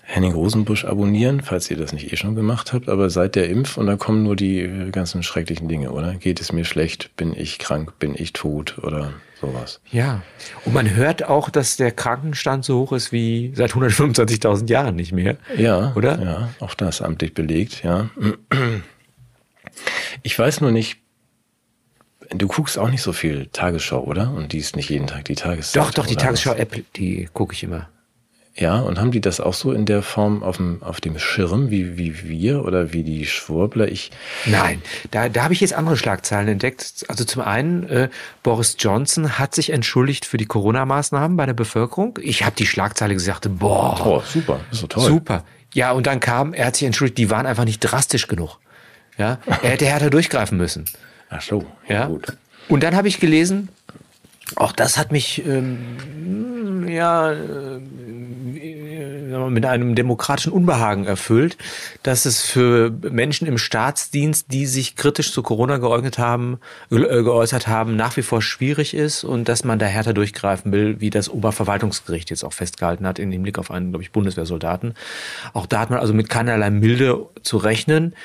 Henning Rosenbusch abonnieren, falls ihr das nicht eh schon gemacht habt, aber seit der Impf und da kommen nur die äh, ganzen schrecklichen Dinge, oder? Geht es mir schlecht? Bin ich krank? Bin ich tot? Oder sowas. Ja. Und man hört auch, dass der Krankenstand so hoch ist wie seit 125.000 Jahren nicht mehr. Ja, Oder? Ja, auch das amtlich belegt, ja. Ich weiß nur nicht, du guckst auch nicht so viel Tagesschau, oder? Und die ist nicht jeden Tag die Tageszeit. Doch, doch, die Tagesschau-App, die gucke ich immer. Ja, und haben die das auch so in der Form auf dem, auf dem Schirm wie, wie wir oder wie die Schwurbler? Ich, Nein, da, da habe ich jetzt andere Schlagzeilen entdeckt. Also zum einen, äh, Boris Johnson hat sich entschuldigt für die Corona-Maßnahmen bei der Bevölkerung. Ich habe die Schlagzeile gesagt, boah, oh, super, ist so toll. super. Ja, und dann kam, er hat sich entschuldigt, die waren einfach nicht drastisch genug. Ja, er hätte härter durchgreifen müssen. Ach so, Ja. gut. Und dann habe ich gelesen, auch das hat mich ähm, ja äh, mit einem demokratischen Unbehagen erfüllt, dass es für Menschen im Staatsdienst, die sich kritisch zu Corona geäußert haben, äh, geäußert haben, nach wie vor schwierig ist und dass man da härter durchgreifen will, wie das Oberverwaltungsgericht jetzt auch festgehalten hat im Hinblick auf einen, glaube ich, Bundeswehrsoldaten. Auch da hat man also mit keinerlei Milde zu rechnen.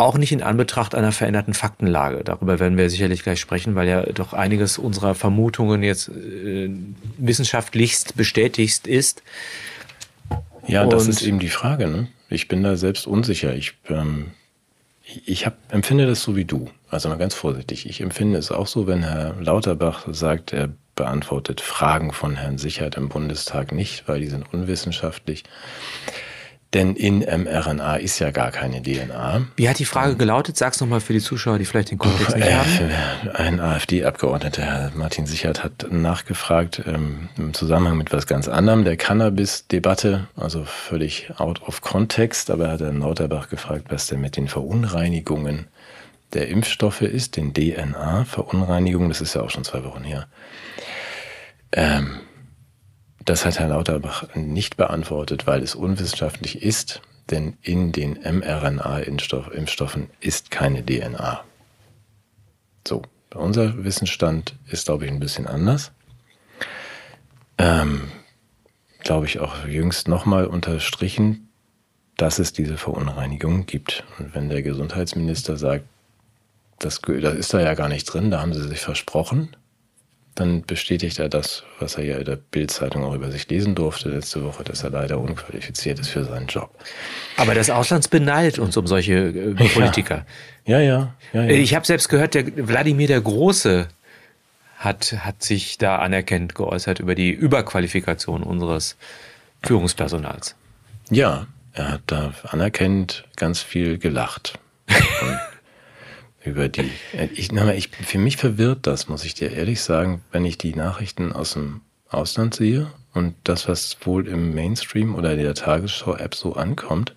Auch nicht in Anbetracht einer veränderten Faktenlage. Darüber werden wir sicherlich gleich sprechen, weil ja doch einiges unserer Vermutungen jetzt äh, wissenschaftlichst bestätigt ist. Ja, das Und- ist eben die Frage. Ne? Ich bin da selbst unsicher. Ich, ähm, ich hab, empfinde das so wie du. Also mal ganz vorsichtig. Ich empfinde es auch so, wenn Herr Lauterbach sagt, er beantwortet Fragen von Herrn Sichert im Bundestag nicht, weil die sind unwissenschaftlich. Denn in mRNA ist ja gar keine DNA. Wie hat die Frage gelautet? Sag's nochmal für die Zuschauer, die vielleicht den Kontext nicht haben. Äh, ein AfD-Abgeordneter, Herr Martin Sichert, hat nachgefragt ähm, im Zusammenhang mit was ganz anderem, der Cannabis-Debatte, also völlig out of context, aber er hat Herrn Lauterbach gefragt, was denn mit den Verunreinigungen der Impfstoffe ist, den DNA-Verunreinigungen, das ist ja auch schon zwei Wochen her. Ähm, das hat Herr Lauterbach nicht beantwortet, weil es unwissenschaftlich ist, denn in den mRNA-Impfstoffen ist keine DNA. So, unser Wissensstand ist, glaube ich, ein bisschen anders. Ähm, glaube ich, auch jüngst nochmal unterstrichen, dass es diese Verunreinigung gibt. Und wenn der Gesundheitsminister sagt, das, das ist da ja gar nicht drin, da haben sie sich versprochen, dann bestätigt er das, was er ja in der Bildzeitung auch über sich lesen durfte letzte Woche, dass er leider unqualifiziert ist für seinen Job. Aber das Ausland beneidet uns um solche äh, Politiker. Ja, ja, ja, ja. Äh, Ich habe selbst gehört, der Wladimir der Große hat, hat sich da anerkennt geäußert über die Überqualifikation unseres Führungspersonals. Ja, er hat da anerkennend ganz viel gelacht. Über die. Ich, na, ich, für mich verwirrt das, muss ich dir ehrlich sagen, wenn ich die Nachrichten aus dem Ausland sehe und das, was wohl im Mainstream oder der Tagesschau-App so ankommt.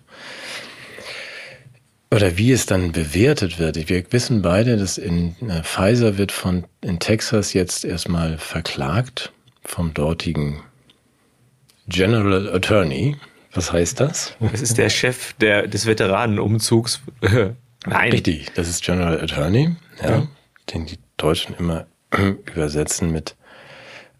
Oder wie es dann bewertet wird. Wir wissen beide, dass in äh, Pfizer wird von in Texas jetzt erstmal verklagt vom dortigen General Attorney. Was heißt das? Das ist der Chef der, des Veteranenumzugs. Nein. Richtig, das ist General Attorney, ja, Ja. den die Deutschen immer übersetzen mit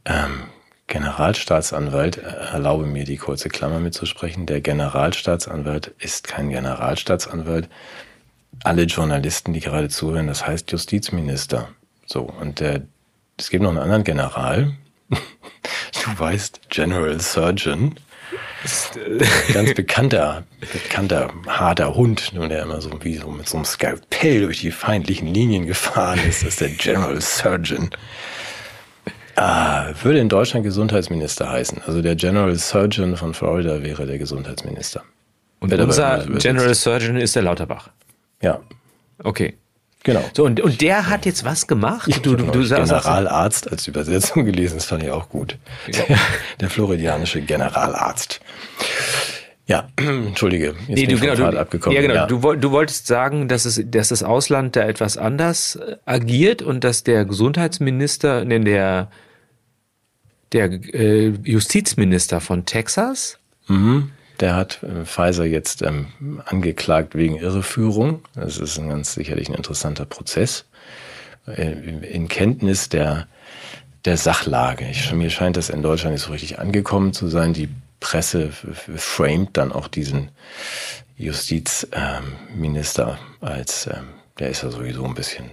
ähm, Generalstaatsanwalt, erlaube mir die kurze Klammer mitzusprechen, der Generalstaatsanwalt ist kein Generalstaatsanwalt. Alle Journalisten, die gerade zuhören, das heißt Justizminister. So, und der, es gibt noch einen anderen General, du weißt, General Surgeon. Ganz bekannter, bekannter, harter Hund, nur der immer so wie so mit so einem Skalpell durch die feindlichen Linien gefahren ist, das ist der General Surgeon. Ah, würde in Deutschland Gesundheitsminister heißen. Also der General Surgeon von Florida wäre der Gesundheitsminister. Und unser General Surgeon ist der Lauterbach. Ja. Okay. Genau. So, und, und der hat jetzt was gemacht? Ich du, du, du sagst, Generalarzt als Übersetzung gelesen, das fand ich auch gut. Der, der floridianische Generalarzt. Ja, entschuldige, jetzt nee, bin du, ich genau, du, abgekommen. Ja, genau. Ja. Du, du wolltest sagen, dass, es, dass das Ausland da etwas anders äh, agiert und dass der Gesundheitsminister, ne, der, der äh, Justizminister von Texas, mhm. Der hat äh, Pfizer jetzt ähm, angeklagt wegen Irreführung. Das ist ein ganz sicherlich ein interessanter Prozess. Äh, in Kenntnis der, der Sachlage. Ich, mir scheint das in Deutschland nicht so richtig angekommen zu sein. Die Presse framed dann auch diesen Justizminister ähm, als, ähm, der ist ja sowieso ein bisschen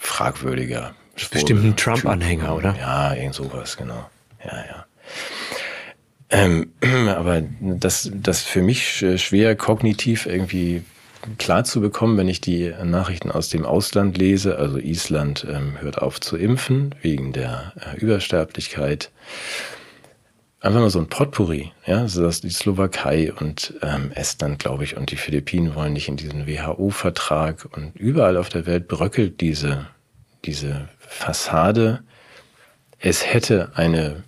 fragwürdiger. Bestimmt ein Trump-Anhänger, oder? Ja, irgend sowas, genau. Ja, ja. Ähm, aber das, das für mich schwer kognitiv irgendwie klar zu bekommen, wenn ich die Nachrichten aus dem Ausland lese. Also Island ähm, hört auf zu impfen wegen der äh, Übersterblichkeit. Einfach mal so ein Potpourri, ja, also dass die Slowakei und ähm, Estland, glaube ich, und die Philippinen wollen nicht in diesen WHO-Vertrag und überall auf der Welt bröckelt diese, diese Fassade. Es hätte eine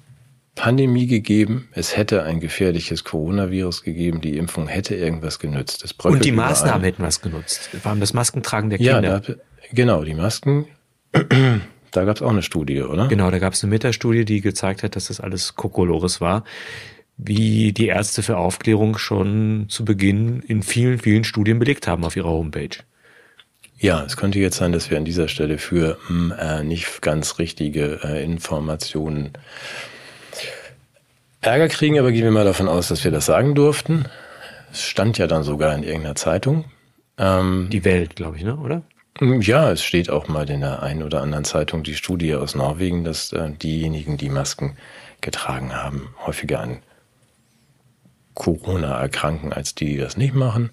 Pandemie gegeben, es hätte ein gefährliches Coronavirus gegeben, die Impfung hätte irgendwas genützt. Und die Maßnahmen hätten was genutzt. Vor allem das Maskentragen der Kinder. Ja, da, genau, die Masken. da gab es auch eine Studie, oder? Genau, da gab es eine Metastudie, die gezeigt hat, dass das alles Kokolores war. Wie die Ärzte für Aufklärung schon zu Beginn in vielen, vielen Studien belegt haben auf ihrer Homepage. Ja, es könnte jetzt sein, dass wir an dieser Stelle für mh, hm, äh, nicht ganz richtige äh, Informationen Ärger kriegen, aber gehen wir mal davon aus, dass wir das sagen durften. Es stand ja dann sogar in irgendeiner Zeitung. Ähm, die Welt, glaube ich, ne? oder? Ja, es steht auch mal in der einen oder anderen Zeitung die Studie aus Norwegen, dass äh, diejenigen, die Masken getragen haben, häufiger an Corona erkranken als die, die das nicht machen.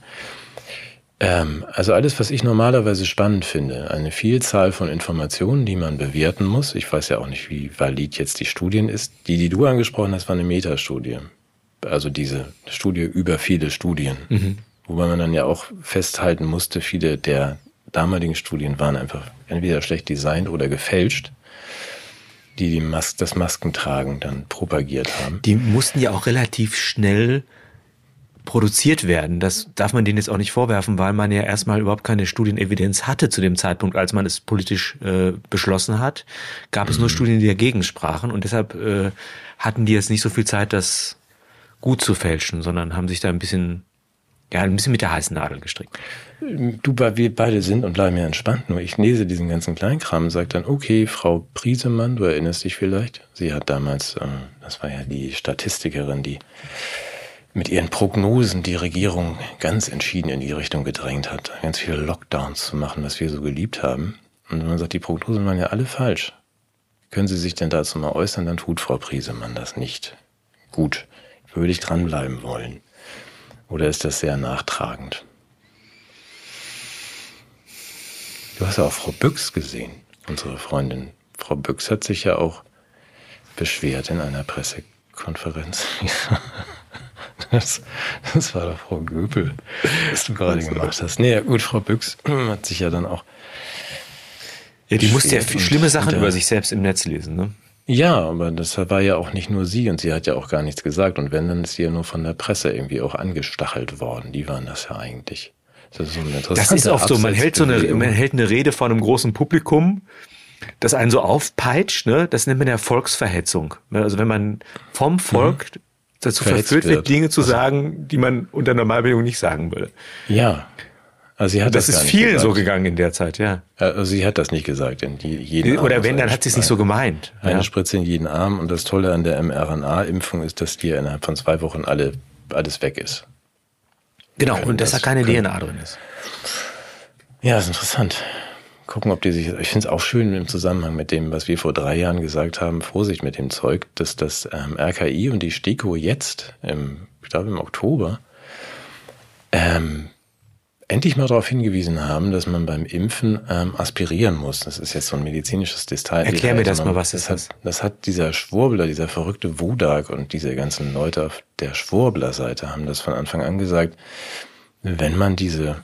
Ähm, also alles, was ich normalerweise spannend finde, eine Vielzahl von Informationen, die man bewerten muss. Ich weiß ja auch nicht, wie valid jetzt die Studien ist. Die, die du angesprochen hast, war eine Metastudie. Also diese Studie über viele Studien. Mhm. Wobei man dann ja auch festhalten musste, viele der damaligen Studien waren einfach entweder schlecht designt oder gefälscht die, die Mas das Maskentragen dann propagiert haben. Die mussten ja auch relativ schnell produziert werden. Das darf man denen jetzt auch nicht vorwerfen, weil man ja erstmal überhaupt keine Studienevidenz hatte zu dem Zeitpunkt, als man es politisch äh, beschlossen hat. Gab mhm. es nur mhm. Studien, die dagegen sprachen und deshalb äh, hatten die jetzt nicht so viel Zeit, das gut zu fälschen, sondern haben sich da ein bisschen, ja, ein bisschen mit der heißen Nadel gestrickt. Du, wir beide sind und bleiben ja entspannt, nur ich lese diesen ganzen Kleinkram und sage dann, okay, Frau Priesemann, du erinnerst dich vielleicht, sie hat damals, äh, das war ja die Statistikerin, die mit ihren Prognosen die Regierung ganz entschieden in die Richtung gedrängt hat, ganz viele Lockdowns zu machen, was wir so geliebt haben. Und man sagt, die Prognosen waren ja alle falsch. Können Sie sich denn dazu mal äußern, dann tut Frau Priesemann das nicht. Gut, würde ich dranbleiben wollen. Oder ist das sehr nachtragend? Du hast ja auch Frau Büchs gesehen, unsere Freundin. Frau Büchs hat sich ja auch beschwert in einer Pressekonferenz. Das, das war doch Frau Göbel, was du gerade gemacht hast. Nee, gut, Frau Büchs hat sich ja dann auch. Ja, die musste ja schlimme Sachen über sich selbst im Netz lesen, ne? Ja, aber das war ja auch nicht nur sie und sie hat ja auch gar nichts gesagt. Und wenn, dann ist sie ja nur von der Presse irgendwie auch angestachelt worden. Die waren das ja eigentlich. Das ist, so eine das ist oft so, man hält so eine, man hält eine Rede vor einem großen Publikum, das einen so aufpeitscht, ne? Das nennt man ja Volksverhetzung. Also wenn man vom Volk mhm dazu verführt wird, Dinge zu also, sagen, die man unter Normalbedingungen nicht sagen würde. Ja. Also sie hat Das das, ist vielen gesagt. so gegangen in der Zeit, ja. Also sie hat das nicht gesagt. In jeden Arm Oder wenn, dann hat sie es nicht so gemeint. Eine Ja. Spritze in jeden Arm. Und das Tolle an der mRNA-Impfung ist, dass dir innerhalb von zwei Wochen alle, alles weg ist. Genau, und dass da das- keine können- DNA drin ist. Ja, ist interessant. Gucken, ob die sich. Ich finde es auch schön im Zusammenhang mit dem, was wir vor drei Jahren gesagt haben, Vorsicht mit dem Zeug, dass das ähm, RKI und die STIKO jetzt, im, ich glaube im Oktober, ähm, endlich mal darauf hingewiesen haben, dass man beim Impfen ähm, aspirieren muss. Das ist jetzt so ein medizinisches Detail. Erklär mir das sondern mal, was ist das? Hat, das hat dieser Schwurbler, dieser verrückte Wodak und diese ganzen Leute auf der Schwurbler-Seite haben das von Anfang an gesagt, wenn man diese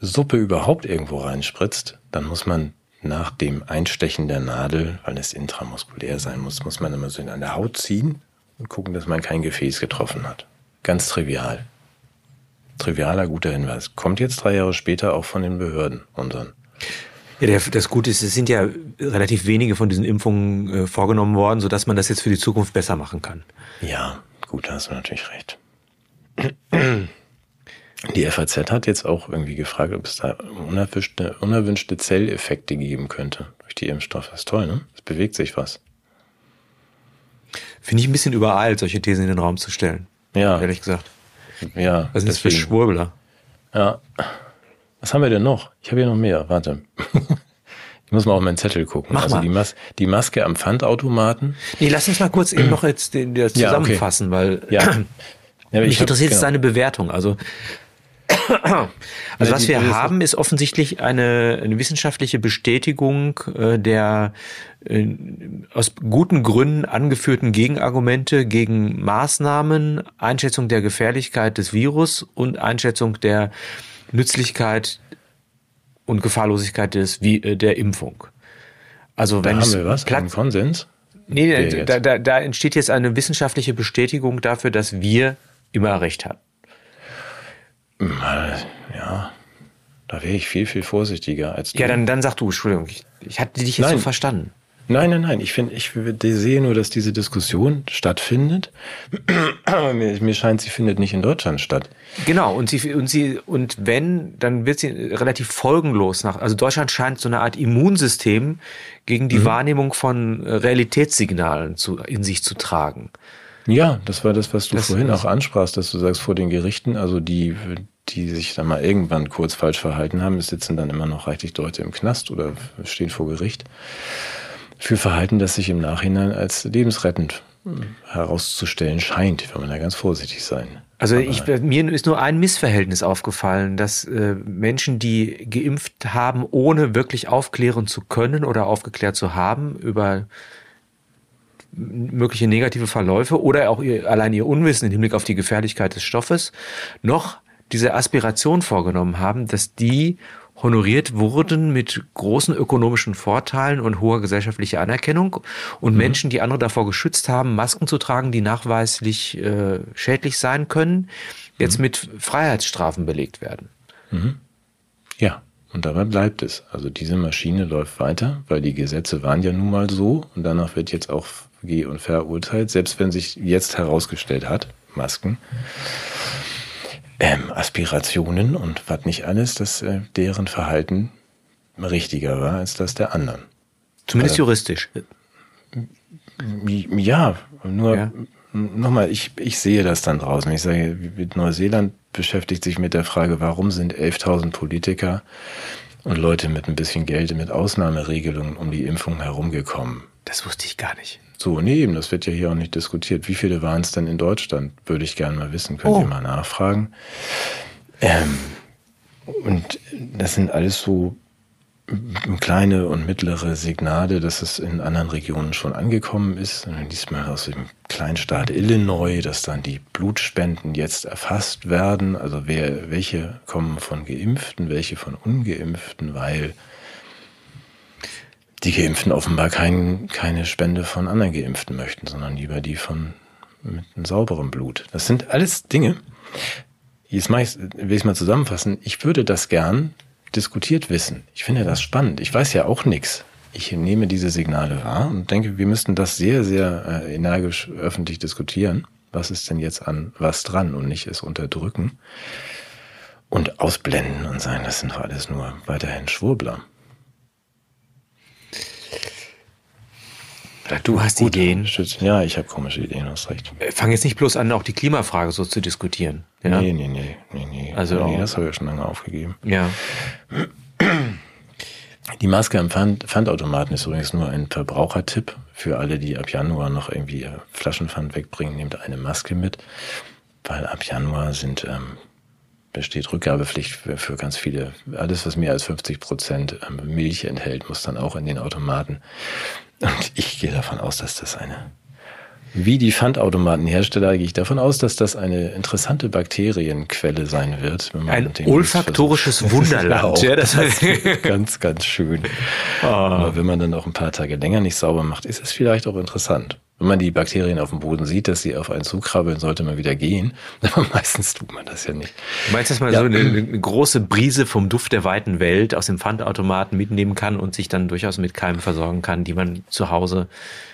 Suppe überhaupt irgendwo reinspritzt, dann muss man nach dem Einstechen der Nadel, weil es intramuskulär sein muss, muss man immer so an der Haut ziehen und gucken, dass man kein Gefäß getroffen hat. Ganz trivial. Trivialer, guter Hinweis. Kommt jetzt drei Jahre später auch von den Behörden, unseren. Ja, der, das Gute ist, es sind ja relativ wenige von diesen Impfungen äh, vorgenommen worden, sodass man das jetzt für die Zukunft besser machen kann. Ja, gut, da hast du natürlich recht. Die FAZ hat jetzt auch irgendwie gefragt, ob es da unerwünschte, unerwünschte Zelleffekte geben könnte durch die Impfstoffe. Das ist toll, ne? Es bewegt sich was. Finde ich ein bisschen übereilt, solche Thesen in den Raum zu stellen. Ja, Ehrlich gesagt. ja. Was sind das für. Schwurbler? Ja. Was haben wir denn noch? Ich habe hier noch mehr. Warte. Ich muss mal auf meinen Zettel gucken. Mach also mal. Die, Mas die Maske am Pfandautomaten. Nee, lass uns mal kurz eben noch jetzt den, das Ja, okay. zusammenfassen, weil Ja. ja mich interessiert jetzt genau. deine Bewertung. Also, also was die- wir haben, ist offensichtlich eine, eine wissenschaftliche Bestätigung äh, der äh, aus guten Gründen angeführten Gegenargumente gegen Maßnahmen, Einschätzung der Gefährlichkeit des Virus und Einschätzung der Nützlichkeit und Gefahrlosigkeit des, wie, äh, der Impfung. Also Da wenn haben es wir was? Platz, Einen Konsens? Nee, da, jetzt? da, da, da entsteht jetzt eine wissenschaftliche Bestätigung dafür, dass wir immer recht hatten. Ja, da wäre ich viel, viel vorsichtiger als du. Ja, dann, dann sag du, Entschuldigung, ich, ich hatte dich jetzt Nein. so verstanden. Nein, nein, nein. Ich finde, ich sehe nur, dass diese Diskussion stattfindet. mir, mir scheint, sie findet nicht in Deutschland statt. Genau, und sie, und sie, und wenn, dann wird sie relativ folgenlos nach. Also Deutschland scheint so eine Art Immunsystem gegen die Wahrnehmung von äh, Realitätssignalen zu, in sich zu tragen. Ja, das war das, was du Das- vorhin auch ansprachst, dass du sagst, vor den Gerichten, also die, die sich dann mal irgendwann kurz falsch verhalten haben, sitzen dann immer noch reichlich Leute im Knast oder stehen vor Gericht für Verhalten, das sich im Nachhinein als lebensrettend hm, herauszustellen scheint, wenn man da ganz vorsichtig sein. Also ich, mir ist nur ein Missverhältnis aufgefallen, dass äh, Menschen, die geimpft haben, ohne wirklich aufklären zu können oder aufgeklärt zu haben über mögliche negative Verläufe oder auch ihr, allein ihr Unwissen im Hinblick auf die Gefährlichkeit des Stoffes, noch diese Aspiration vorgenommen haben, dass die honoriert wurden mit großen ökonomischen Vorteilen und hoher gesellschaftlicher Anerkennung und Menschen, die andere davor geschützt haben, Masken zu tragen, die nachweislich äh, schädlich sein können, jetzt mit Freiheitsstrafen belegt werden. Ja, und dabei bleibt es. Also diese Maschine läuft weiter, weil die Gesetze waren ja nun mal so und danach wird jetzt auch ge- und verurteilt, selbst wenn sich jetzt herausgestellt hat, Masken, ähm, Aspirationen und was nicht alles, dass äh, deren Verhalten richtiger war als das der anderen. Zumindest Weil- juristisch. Ja, nur Ja. nochmal, ich, ich sehe das dann draußen. Ich sage, Neuseeland beschäftigt sich mit der Frage, warum sind 11.000 Politiker und Leute mit ein bisschen Geld mit Ausnahmeregelungen um die Impfung herumgekommen. Das wusste ich gar nicht. So, nee, eben, das wird ja hier auch nicht diskutiert. Wie viele waren es denn in Deutschland? Würde ich gerne mal wissen. Könnt Oh. ihr mal nachfragen. Ähm, und das sind alles so kleine und mittlere Signale, dass es in anderen Regionen schon angekommen ist. Und dann liest man aus dem Kleinstaat Illinois, dass dann die Blutspenden jetzt erfasst werden. Also wer, welche kommen von Geimpften, welche von Ungeimpften, weil die Geimpften offenbar kein, keine Spende von anderen Geimpften möchten, sondern lieber die von mit einem sauberen Blut. Das sind alles Dinge. Jetzt mach ich's, will ich es mal zusammenfassen. Ich würde das gern diskutiert wissen. Ich finde das spannend. Ich weiß ja auch nichts. Ich nehme diese Signale wahr und denke, wir müssten das sehr, sehr äh, energisch öffentlich diskutieren. Was ist denn jetzt an was dran und nicht es unterdrücken? und ausblenden und sagen, das sind doch alles nur weiterhin Schwurbler. Du hast Gut, Ideen. Ja, ich habe komische Ideen, hast recht. Äh, Fang jetzt nicht bloß an, auch die Klimafrage so zu diskutieren. Ja. Nee, nee, nee, nee, nee. Also nee, das habe ich ja schon lange aufgegeben. ja. Die Maske am Pfand, Pfandautomaten ist übrigens nur ein Verbrauchertipp für alle, die ab Januar noch irgendwie ihr Flaschenpfand wegbringen. Nehmt eine Maske mit, weil ab Januar sind, ähm, besteht Rückgabepflicht für, für ganz viele. Alles, was mehr als 50 Prozent ähm, Milch enthält, muss dann auch in den Automaten. Und ich gehe davon aus, dass das eine wie die Pfandautomatenhersteller gehe ich davon aus, dass das eine interessante Bakterienquelle sein wird. Wenn man Ein olfaktorisches. Wunderland. Ja, das- ist ganz, ganz schön. Aber wenn man dann auch ein paar Tage länger nicht sauber macht, ist es vielleicht auch interessant. Wenn man die Bakterien auf dem Boden sieht, dass sie auf einen zukrabbeln, sollte man wieder gehen. Aber meistens tut man das ja nicht. Du meinst, dass man Ja. so eine, eine große Brise vom Duft der weiten Welt aus dem Pfandautomaten mitnehmen kann und sich dann durchaus mit Keimen versorgen kann, die man zu Hause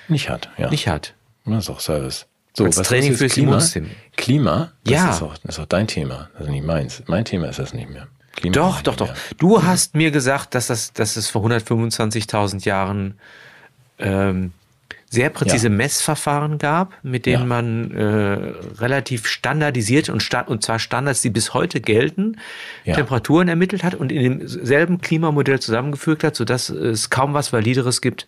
Nicht hat, ja. nicht hat. Das ist auch Service. So, Als was Training ist fürs Klima? Immunsystem. Klima? Das Ja. Ist auch, das ist auch dein Thema. Also nicht meins. Mein Thema ist das nicht mehr. Klima Doch, ist doch, doch. mehr. Du hast mir gesagt, dass, das, dass es vor 125.000 Jahren ähm, sehr präzise Ja. Messverfahren gab, mit denen Ja. man äh, relativ standardisiert und, sta und zwar Standards, die bis heute gelten, Ja. Temperaturen ermittelt hat und in demselben Klimamodell zusammengefügt hat, sodass es kaum was Valideres gibt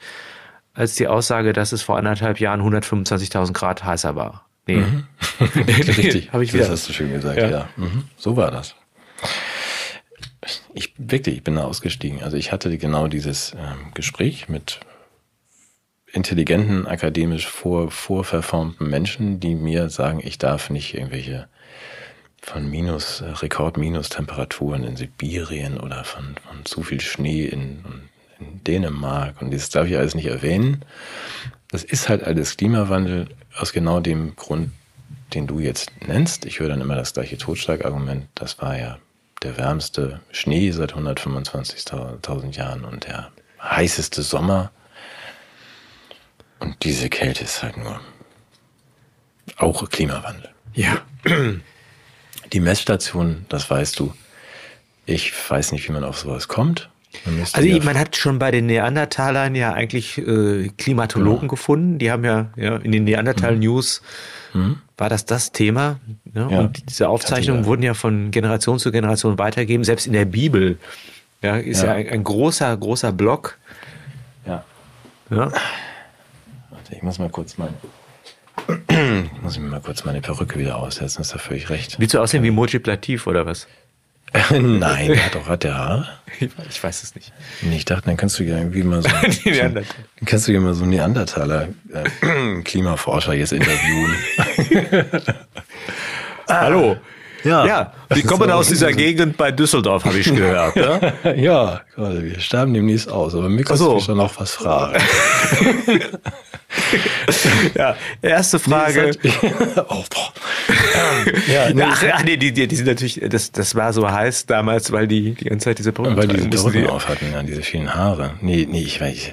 als die Aussage, dass es vor anderthalb Jahren 125.000 Grad heißer war. Nee. Richtig, Habe ich das wieder. hast du schön gesagt, Ja. ja. Mhm. So war das. Ich wirklich, ich bin da ausgestiegen. Also ich hatte genau dieses ähm, Gespräch mit intelligenten, akademisch vor, vorverformten Menschen, die mir sagen, ich darf nicht irgendwelche von Minus, äh, Rekord-Minus-Temperaturen in Sibirien oder von, von zu viel Schnee in, in Dänemark und das darf ich alles nicht erwähnen. Das ist halt alles Klimawandel aus genau dem Grund, den du jetzt nennst. Ich höre dann immer das gleiche Totschlagargument. Das war ja der wärmste Schnee seit 125.000 Jahren und der heißeste Sommer. Und diese Kälte ist halt nur auch Klimawandel. Ja. Die Messstation, das weißt du. Ich weiß nicht, wie man auf sowas kommt. Man Also ja- man hat schon bei den Neandertalern ja eigentlich äh, Klimatologen Genau. gefunden. Die haben ja, ja in den Neandertal-News war das das Thema. Ne? Mhm. Ja. Und diese Aufzeichnungen ja. wurden ja von Generation zu Generation weitergegeben. Selbst in der Bibel ja, ist ja, Ja. ein, ein großer, großer Block. ja. Ja. Warte, ich muss mal kurz ich muss mir mal kurz meine Perücke wieder aussetzen, ist da völlig recht. Willst du aussehen wie Moji Plativ oder was? Nein, der hat doch hat der Haare. Ich weiß es nicht. Nee, ich dachte, dann kannst du ja irgendwie mal so, dann kannst du ja mal so einen Neandertaler äh, Klimaforscher jetzt interviewen. Hallo. Ja. Ja, die kommen aus dieser Gegend bei Düsseldorf, habe ich gehört. Ne? ja, wir sterben demnächst aus, aber mir kannst so. du schon noch was fragen. Ja, erste Frage. oh, boah. ja, nee, Ach, ach nee, die, die, die sind natürlich, das, das war so heiß damals, weil die die ganze Zeit diese Brille Weil die diese. Perücken auf hatten, ja, diese vielen Haare. Nee, nee, ich weiß.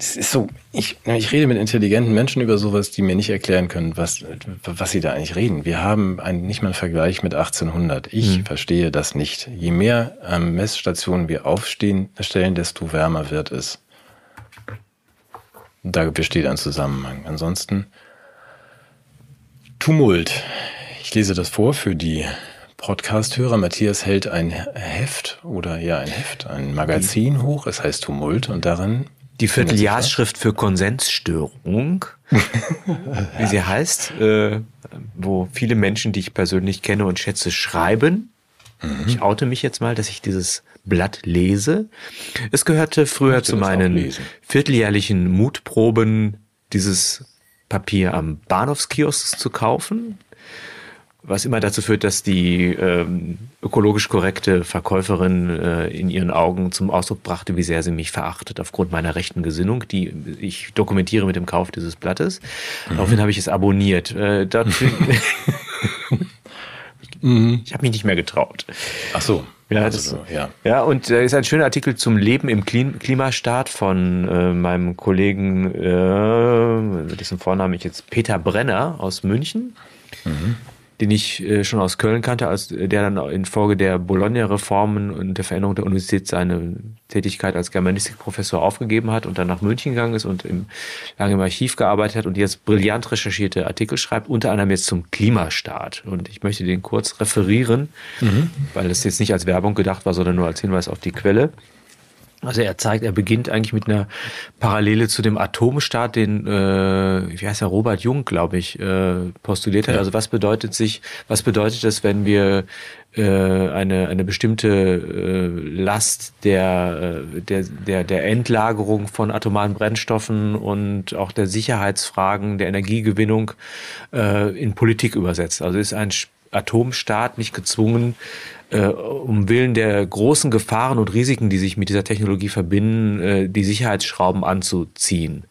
Es ist so, ich, ich rede mit intelligenten Menschen über sowas, die mir nicht erklären können, was, was sie da eigentlich reden. Wir haben einen, nicht mal einen Vergleich mit 1800. Ich Hm. verstehe das nicht. Je mehr ähm, Messstationen wir aufstehen, stellen, desto wärmer wird es. Da besteht ein Zusammenhang. Ansonsten Tumult. Ich lese das vor für die Podcast-Hörer. Matthias hält ein Heft oder ja ein Heft, ein Magazin hoch. Es heißt Tumult und darin Die Vierteljahrsschrift für Konsensstörung, wie sie heißt, äh, wo viele Menschen, die ich persönlich kenne und schätze, schreiben. Ich oute mich jetzt mal, dass ich dieses Blatt lese. Es gehörte früher zu meinen vierteljährlichen Mutproben, dieses Papier am Bahnhofskiosk zu kaufen. Was immer dazu führt, dass die ähm, ökologisch korrekte Verkäuferin äh, in ihren Augen zum Ausdruck brachte, wie sehr sie mich verachtet aufgrund meiner rechten Gesinnung, die ich dokumentiere mit dem Kauf dieses Blattes. Daraufhin habe ich es abonniert. Äh, dort ich habe mich nicht mehr getraut. Ach so. Ja, also das- so, ja. Ja, und da ist ein schöner Artikel zum Leben im Klim Klimastaat von äh, meinem Kollegen, äh, dessen Vorname ich jetzt Peter Brenner aus München. Den ich äh, schon aus Köln kannte, als der dann infolge der Bologna-Reformen und der Veränderung der Universität seine Tätigkeit als Germanistikprofessor aufgegeben hat und dann nach München gegangen ist und im, lange im Archiv gearbeitet hat und jetzt brillant recherchierte Artikel schreibt, unter anderem jetzt zum Klimastaat. Und ich möchte den kurz referieren, mhm. weil es jetzt nicht als Werbung gedacht war, sondern nur als Hinweis auf die Quelle. Also er zeigt, er beginnt eigentlich mit einer Parallele zu dem Atomstaat, den, äh, wie heißt er, Robert Jung, glaube ich, äh, postuliert hat. Ja. Also was bedeutet sich, was bedeutet es, wenn wir äh, eine, eine bestimmte äh, Last der, äh, der, der, der Endlagerung von atomaren Brennstoffen und auch der Sicherheitsfragen, der Energiegewinnung äh, in Politik übersetzt. Also ist ein Atomstaat nicht gezwungen, äh, um Willen der großen Gefahren und Risiken, die sich mit dieser Technologie verbinden, äh, die Sicherheitsschrauben anzuziehen.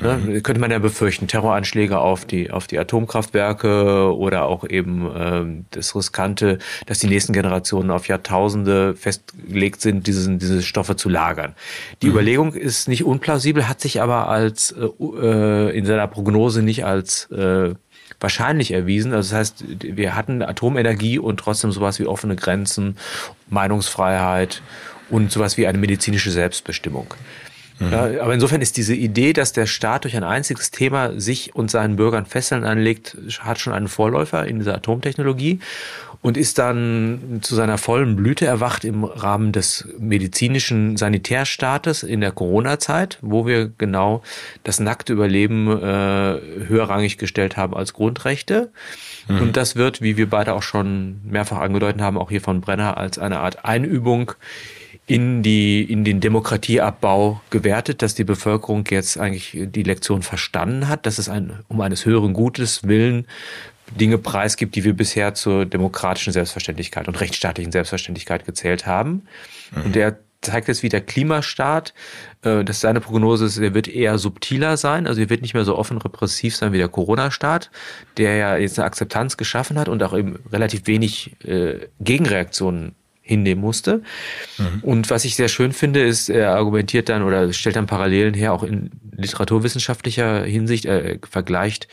Ne? Mhm. Könnte man ja befürchten, Terroranschläge auf die, auf die Atomkraftwerke oder auch eben äh, das Riskante, dass die nächsten Generationen auf Jahrtausende festgelegt sind, diese, diese Stoffe zu lagern. Die mhm. Überlegung ist nicht unplausibel, hat sich aber als äh, äh in seiner Prognose nicht als äh, wahrscheinlich erwiesen. Also das heißt, wir hatten Atomenergie und trotzdem sowas wie offene Grenzen, Meinungsfreiheit und sowas wie eine medizinische Selbstbestimmung. Mhm. Ja, aber insofern ist diese Idee, dass der Staat durch ein einziges Thema sich und seinen Bürgern Fesseln anlegt, hat schon einen Vorläufer in dieser Atomtechnologie und ist dann zu seiner vollen Blüte erwacht im Rahmen des medizinischen Sanitärstaates in der Corona-Zeit, wo wir genau das nackte Überleben äh, höherrangig gestellt haben als Grundrechte. Mhm. Und das wird, wie wir beide auch schon mehrfach angedeutet haben, auch hier von Brenner als eine Art Einübung in die, in den Demokratieabbau gewertet, dass die Bevölkerung jetzt eigentlich die Lektion verstanden hat, dass es ein, um eines höheren Gutes willen Dinge preisgibt, die wir bisher zur demokratischen Selbstverständlichkeit und rechtsstaatlichen Selbstverständlichkeit gezählt haben. Mhm. Und er zeigt jetzt, wie der Klimastaat, äh, dass seine Prognose ist, er wird eher subtiler sein, also er wird nicht mehr so offen repressiv sein wie der Corona-Staat, der ja jetzt eine Akzeptanz geschaffen hat und auch eben relativ wenig äh, Gegenreaktionen hinnehmen musste. Mhm. Und was ich sehr schön finde, ist, er argumentiert dann oder stellt dann Parallelen her, auch in literaturwissenschaftlicher Hinsicht, er vergleicht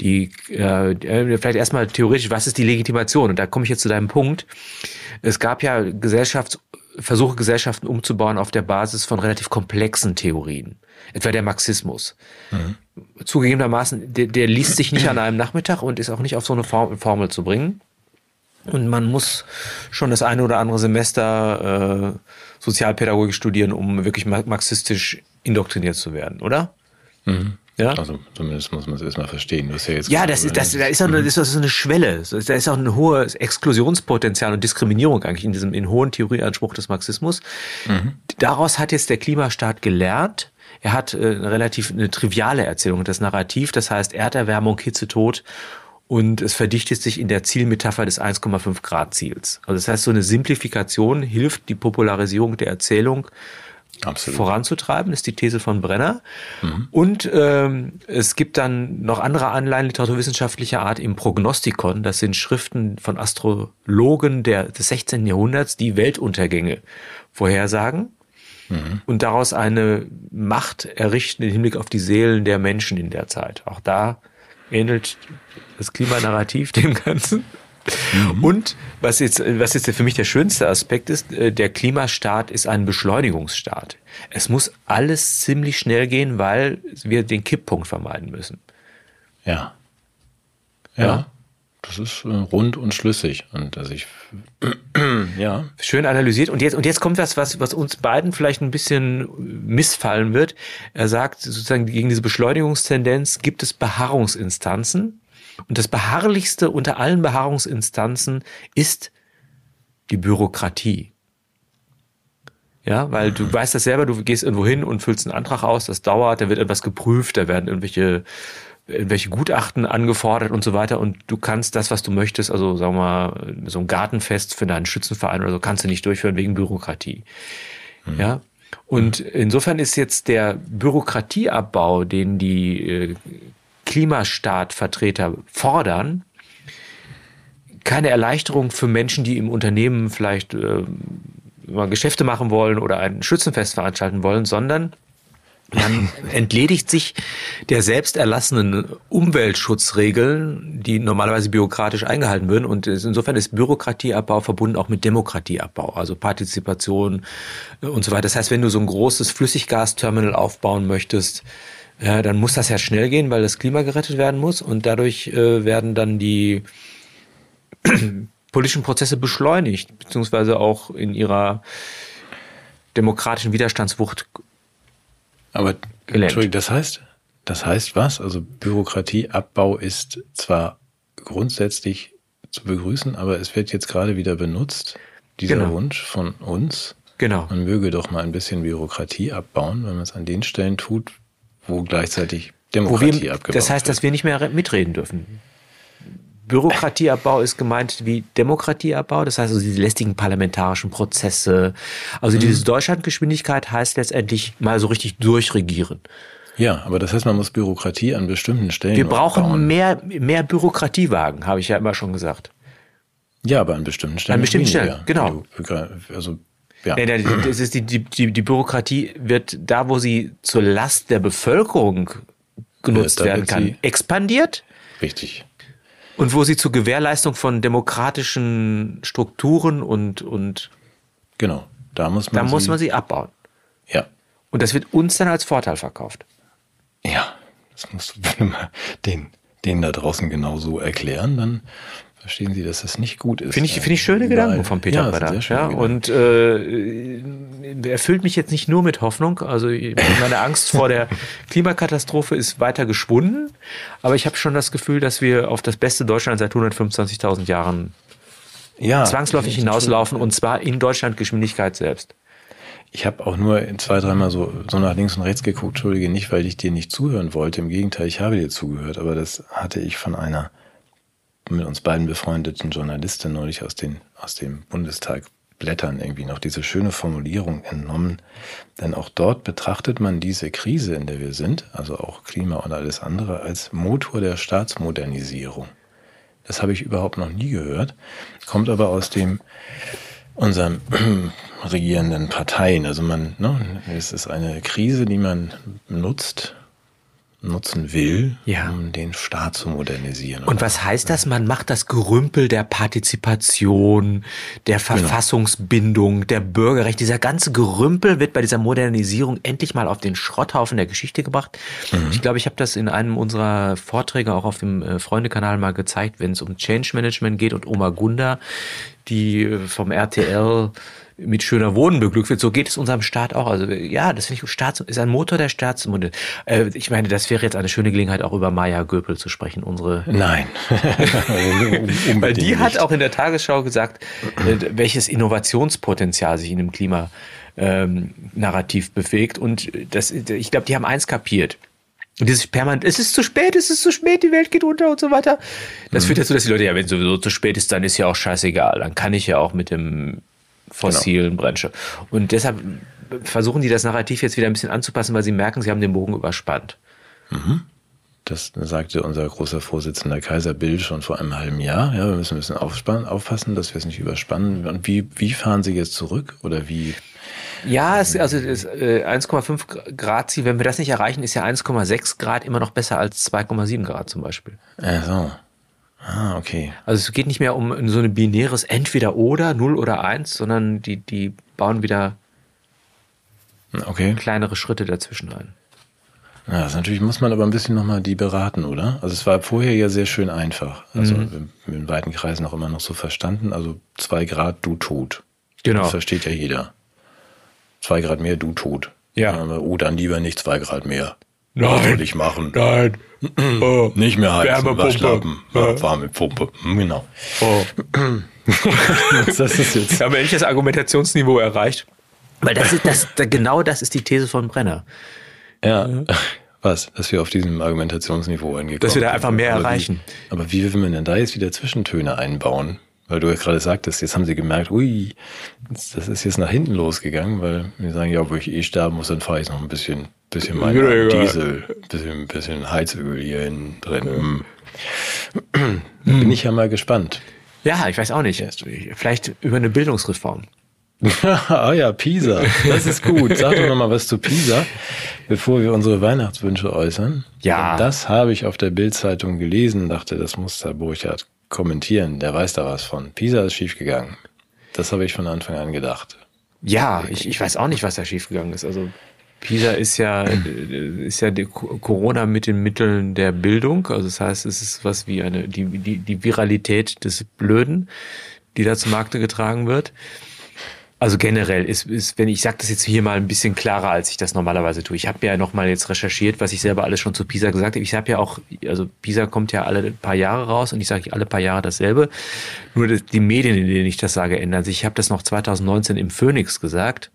die, äh, vielleicht erstmal theoretisch, was ist die Legitimation? Und da komme ich jetzt zu deinem Punkt. Es gab ja Gesellschafts Versuche, Gesellschaften umzubauen auf der Basis von relativ komplexen Theorien. Etwa der Marxismus. Mhm. Zugegebenermaßen, der, der liest sich nicht an einem Nachmittag und ist auch nicht auf so eine Formel zu bringen. Und man muss schon das eine oder andere Semester äh, Sozialpädagogik studieren, um wirklich marxistisch indoktriniert zu werden, oder? Mhm. Ja? Also zumindest muss man es erstmal verstehen. Das ja, jetzt ja das, ist, das, da ist auch eine, mhm. ist eine Schwelle. Da ist auch ein hohes Exklusionspotenzial und Diskriminierung eigentlich in diesem in hohen Theorieanspruch des Marxismus. Mhm. Daraus hat jetzt der Klimastaat gelernt. Er hat äh, eine relativ eine triviale Erzählung, das Narrativ, das heißt Erderwärmung, Hitze, Tod und es verdichtet sich in der Zielmetapher des 1,5 Grad Ziels. Also das heißt, so eine Simplifikation hilft, die Popularisierung der Erzählung Absolut. voranzutreiben, ist die These von Brenner. Mhm. Und ähm, es gibt dann noch andere Anleihen literaturwissenschaftlicher Art im Prognostikon. Das sind Schriften von Astrologen der, des 16. Jahrhunderts, die Weltuntergänge vorhersagen mhm. und daraus eine Macht errichten im Hinblick auf die Seelen der Menschen in der Zeit. Auch da ähnelt das Klimanarrativ dem Ganzen. Mhm. Und was jetzt, was jetzt für mich der schönste Aspekt ist, äh, der Klimastaat ist ein Beschleunigungsstaat. Es muss alles ziemlich schnell gehen, weil wir den Kipppunkt vermeiden müssen. Ja. Ja. ja. Das ist äh, rund und schlüssig. Und also ich, ja. Schön analysiert. Und jetzt, und jetzt kommt was, was, was uns beiden vielleicht ein bisschen missfallen wird. Er sagt sozusagen, gegen diese Beschleunigungstendenz gibt es Beharrungsinstanzen, und das beharrlichste unter allen Beharrungsinstanzen ist die Bürokratie. Ja, weil du weißt das selber, du gehst irgendwo hin und füllst einen Antrag aus, das dauert, da wird etwas geprüft, da werden irgendwelche irgendwelche Gutachten angefordert und so weiter und du kannst das, was du möchtest, also sagen wir mal, so ein Gartenfest für deinen Schützenverein oder so, kannst du nicht durchführen wegen Bürokratie. Mhm. Ja. Und insofern ist jetzt der Bürokratieabbau, den die äh, Klimastaatvertreter fordern, keine Erleichterung für Menschen, die im Unternehmen vielleicht äh, Geschäfte machen wollen oder ein Schützenfest veranstalten wollen, sondern Man entledigt sich der selbst erlassenen Umweltschutzregeln, die normalerweise bürokratisch eingehalten würden. Und insofern ist Bürokratieabbau verbunden auch mit Demokratieabbau, also Partizipation und so weiter. Das heißt, wenn du so ein großes Flüssiggasterminal aufbauen möchtest, ja, dann muss das ja schnell gehen, weil das Klima gerettet werden muss. Und dadurch äh, werden dann die politischen Prozesse beschleunigt, beziehungsweise auch in ihrer demokratischen Widerstandswucht aber gelenkt. Entschuldigung, das heißt, das heißt was? Also Bürokratieabbau ist zwar grundsätzlich zu begrüßen, aber es wird jetzt gerade wieder benutzt, dieser genau. Wunsch von uns. Genau. Man möge doch mal ein bisschen Bürokratie abbauen, wenn man es an den Stellen tut, wo gleichzeitig Demokratie wo wir, abgebaut Das heißt, wird. dass wir nicht mehr mitreden dürfen. Bürokratieabbau ist gemeint wie Demokratieabbau, das heißt also diese lästigen parlamentarischen Prozesse. Also mhm. diese Deutschlandgeschwindigkeit heißt letztendlich mal so richtig durchregieren. Ja, aber das heißt, man muss Bürokratie an bestimmten Stellen. Wir brauchen bauen. mehr, mehr Bürokratiewagen, habe ich ja immer schon gesagt. Ja, aber an bestimmten Stellen. An bestimmten Stellen, genau. Also, ja. Nee, nee, das ist die, die, die Bürokratie wird da, wo sie zur Last der Bevölkerung genutzt ja, werden kann, expandiert. Richtig. Und wo sie zur Gewährleistung von demokratischen Strukturen und, und genau, da muss man, da muss man sie abbauen. Ja. Und das wird uns dann als Vorteil verkauft. Ja, das musst du mal den, denen da draußen genau so erklären, dann verstehen Sie, dass das nicht gut ist. Finde ich, finde ich schöne Gedanken von Peter ja, Bretter. Ja, und äh, erfüllt mich jetzt nicht nur mit Hoffnung. Also meine Angst vor der Klimakatastrophe ist weiter geschwunden. Aber ich habe schon das Gefühl, dass wir auf das beste Deutschland seit 125.000 Jahren ja, zwangsläufig hinauslaufen und zwar in Deutschland Geschwindigkeit selbst. Ich habe auch nur zwei, dreimal so, so nach links und rechts geguckt, Entschuldige, nicht, weil ich dir nicht zuhören wollte. Im Gegenteil, ich habe dir zugehört, aber das hatte ich von einer mit uns beiden befreundeten Journalistin neulich aus, den, aus dem Bundestag Blättern irgendwie noch diese schöne Formulierung entnommen. Denn auch dort betrachtet man diese Krise, in der wir sind, also auch Klima und alles andere, als Motor der Staatsmodernisierung. Das habe ich überhaupt noch nie gehört, kommt aber aus dem unseren regierenden Parteien. Also man, ne, es ist eine Krise, die man nutzt, nutzen will, ja. um den Staat zu modernisieren. Und was heißt das? Man macht das Gerümpel der Partizipation, der genau. Verfassungsbindung, der Bürgerrecht. Dieser ganze Gerümpel wird bei dieser Modernisierung endlich mal auf den Schrotthaufen der Geschichte gebracht. Mhm. Ich glaube, ich habe das in einem unserer Vorträge auch auf dem äh, Freundekanal mal gezeigt, wenn es um Change Management geht und Oma Gunda, die äh, vom RTL mit schöner Wohnen beglückt wird. So geht es unserem Staat auch. Also ja, das finde ich Staats ist ein Motor der Staatsmodell. Äh, ich meine, das wäre jetzt eine schöne Gelegenheit, auch über Maya Göpel zu sprechen. Unsere Nein, weil die hat nicht. auch in der Tagesschau gesagt, äh, welches Innovationspotenzial sich in dem Klima ähm, Narrativ bewegt. Und das, ich glaube, die haben eins kapiert. Und dieses permanent, es ist zu spät, es ist zu spät, die Welt geht unter und so weiter. Das mhm. führt dazu, dass die Leute, ja, wenn es sowieso zu spät ist, dann ist ja auch scheißegal. Dann kann ich ja auch mit dem fossilen genau. Brennstoff. Und deshalb versuchen die das Narrativ jetzt wieder ein bisschen anzupassen, weil sie merken, sie haben den Bogen überspannt. Mhm. Das sagte unser großer Vorsitzender Kaiser Bill schon vor einem halben Jahr. Ja, wir müssen ein bisschen aufpassen, dass wir es nicht überspannen. Und wie, wie fahren Sie jetzt zurück? Oder wie? Ja, es, also das, äh, 1,5 Grad Ziel, wenn wir das nicht erreichen, ist ja 1,6 Grad immer noch besser als 2,7 Grad zum Beispiel. Ach so. Ah, okay. Also es geht nicht mehr um so ein binäres Entweder oder, 0 oder 1, sondern die, die bauen wieder okay. kleinere Schritte dazwischen ein. Ja, das natürlich muss man aber ein bisschen nochmal die beraten, oder? Also es war vorher ja sehr schön einfach. Also mhm. in weiten Kreisen auch immer noch so verstanden. Also zwei Grad, du tot. Genau. Das versteht ja jeder. Zwei Grad mehr, du tot. Ja. oh, dann lieber nicht zwei Grad mehr. Nein. Was soll ich machen? Nein. Oh. Nicht mehr heizen, Wärmepumpe. Waschlappen, ja. Wärmepumpe. Hm, genau. Oh. das ist jetzt. Haben wir endlich das Argumentationsniveau erreicht? Weil das ist, das, genau das ist die These von Brenner. Ja. Was? Dass wir auf diesem Argumentationsniveau angekommen Dass wir da einfach mehr aber erreichen. Wie, aber wie will man denn da jetzt wieder Zwischentöne einbauen? Weil du ja gerade sagtest, jetzt haben sie gemerkt, ui, das ist jetzt nach hinten losgegangen, weil wir sagen, ja, wo ich eh sterben muss, dann fahre ich noch ein bisschen, bisschen mein Diesel, bisschen, bisschen Heizöl hier hin drin. Okay. Bin ich ja mal gespannt. Ja, ich weiß auch nicht. Vielleicht über eine Bildungsreform. ah ja, Pisa. Das ist gut. Sag doch noch mal was zu Pisa, bevor wir unsere Weihnachtswünsche äußern. Ja. Das habe ich auf der Bildzeitung gelesen, dachte, das muss der Burchard kommentieren. Der weiß da was von. Pisa ist schiefgegangen. Das habe ich von Anfang an gedacht. Ja, ich, ich weiß auch nicht, was da schiefgegangen ist. Also PISA ist ja, äh, ist ja Corona mit den Mitteln der Bildung. Also das heißt, es ist was wie eine, die, die, die Viralität des Blöden, die da zum Markte getragen wird. Also generell ist, ist wenn ich sage das jetzt hier mal ein bisschen klarer, als ich das normalerweise tue. Ich habe ja noch mal jetzt recherchiert, was ich selber alles schon zu PISA gesagt habe. Ich habe ja auch, also PISA kommt ja alle paar Jahre raus und ich sage alle paar Jahre dasselbe. Nur die Medien, in denen ich das sage, ändern sich. Ich habe das noch 2019 im Phoenix gesagt.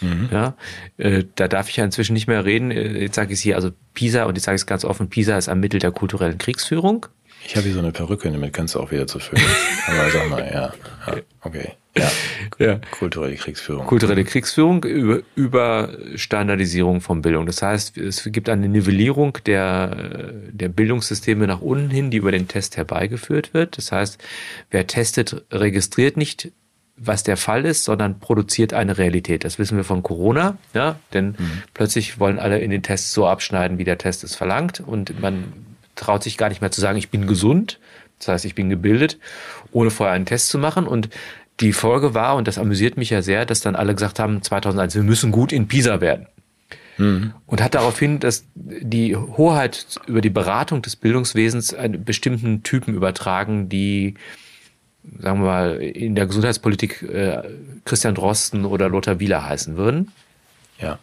Mhm. Ja, äh, da darf ich ja inzwischen nicht mehr reden. Äh, jetzt sage ich es hier, also PISA, und jetzt sage ich es ganz offen, PISA ist ein Mittel der kulturellen Kriegsführung. Ich habe hier so eine Perücke, damit kannst du auch wieder zu Phoenix. Aber sag mal, ja, ja okay. Ja. ja. Kulturelle Kriegsführung. Kulturelle Kriegsführung über, über Standardisierung von Bildung. Das heißt, es gibt eine Nivellierung der, der Bildungssysteme nach unten hin, die über den Test herbeigeführt wird. Das heißt, wer testet, registriert nicht, was der Fall ist, sondern produziert eine Realität. Das wissen wir von Corona, ja, denn mhm. plötzlich wollen alle in den Tests so abschneiden, wie der Test es verlangt und man traut sich gar nicht mehr zu sagen, ich bin gesund, das heißt, ich bin gebildet, ohne vorher einen Test zu machen und die Folge war, und das amüsiert mich ja sehr, dass dann alle gesagt haben, 2001, wir müssen gut in Pisa werden. Mhm. Und hat daraufhin, dass die Hoheit über die Beratung des Bildungswesens einen bestimmten Typen übertragen, die, sagen wir mal, in der Gesundheitspolitik äh, Christian Drosten oder Lothar Wieler heißen würden. Ja.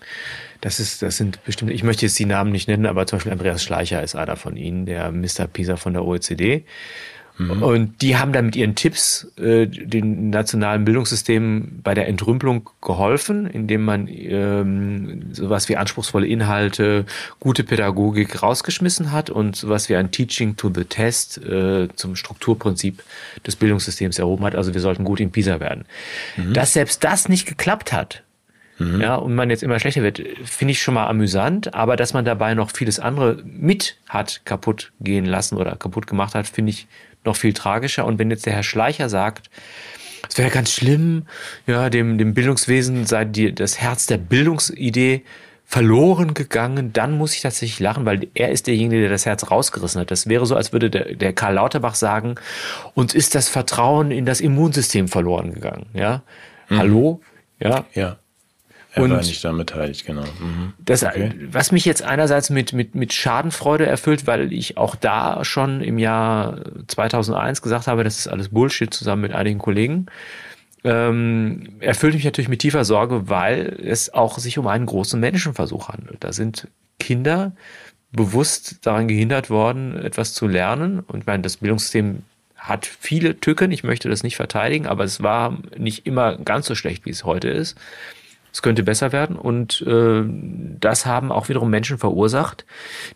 Das ist, das sind bestimmte, ich möchte jetzt die Namen nicht nennen, aber zum Beispiel Andreas Schleicher ist einer von ihnen, der Mr. Pisa von der OECD. Mhm. Und die haben dann mit ihren Tipps äh, den nationalen Bildungssystemen bei der Entrümpelung geholfen, indem man ähm, sowas wie anspruchsvolle Inhalte, gute Pädagogik rausgeschmissen hat und sowas wie ein Teaching to the Test äh, zum Strukturprinzip des Bildungssystems erhoben hat. Also wir sollten gut in PISA werden. Mhm. Dass selbst das nicht geklappt hat, mhm. ja, und man jetzt immer schlechter wird, finde ich schon mal amüsant, aber dass man dabei noch vieles andere mit hat kaputt gehen lassen oder kaputt gemacht hat, finde ich noch viel tragischer. Und wenn jetzt der Herr Schleicher sagt, es wäre ganz schlimm, ja, dem, dem Bildungswesen sei die, das Herz der Bildungsidee verloren gegangen, dann muss ich tatsächlich lachen, weil er ist derjenige, der das Herz rausgerissen hat. Das wäre so, als würde der, der Karl Lauterbach sagen, uns ist das Vertrauen in das Immunsystem verloren gegangen. Ja, mhm. hallo, ja, ja. Er und war nicht daran beteiligt, genau. Mhm. Das, okay. Was mich jetzt einerseits mit, mit, mit Schadenfreude erfüllt, weil ich auch da schon im Jahr 2001 gesagt habe, das ist alles Bullshit zusammen mit einigen Kollegen. Ähm, erfüllt mich natürlich mit tiefer Sorge, weil es auch sich um einen großen Menschenversuch handelt. Da sind Kinder bewusst daran gehindert worden, etwas zu lernen. Und ich meine, das Bildungssystem hat viele Tücken. Ich möchte das nicht verteidigen, aber es war nicht immer ganz so schlecht, wie es heute ist. Es könnte besser werden. Und äh, das haben auch wiederum Menschen verursacht,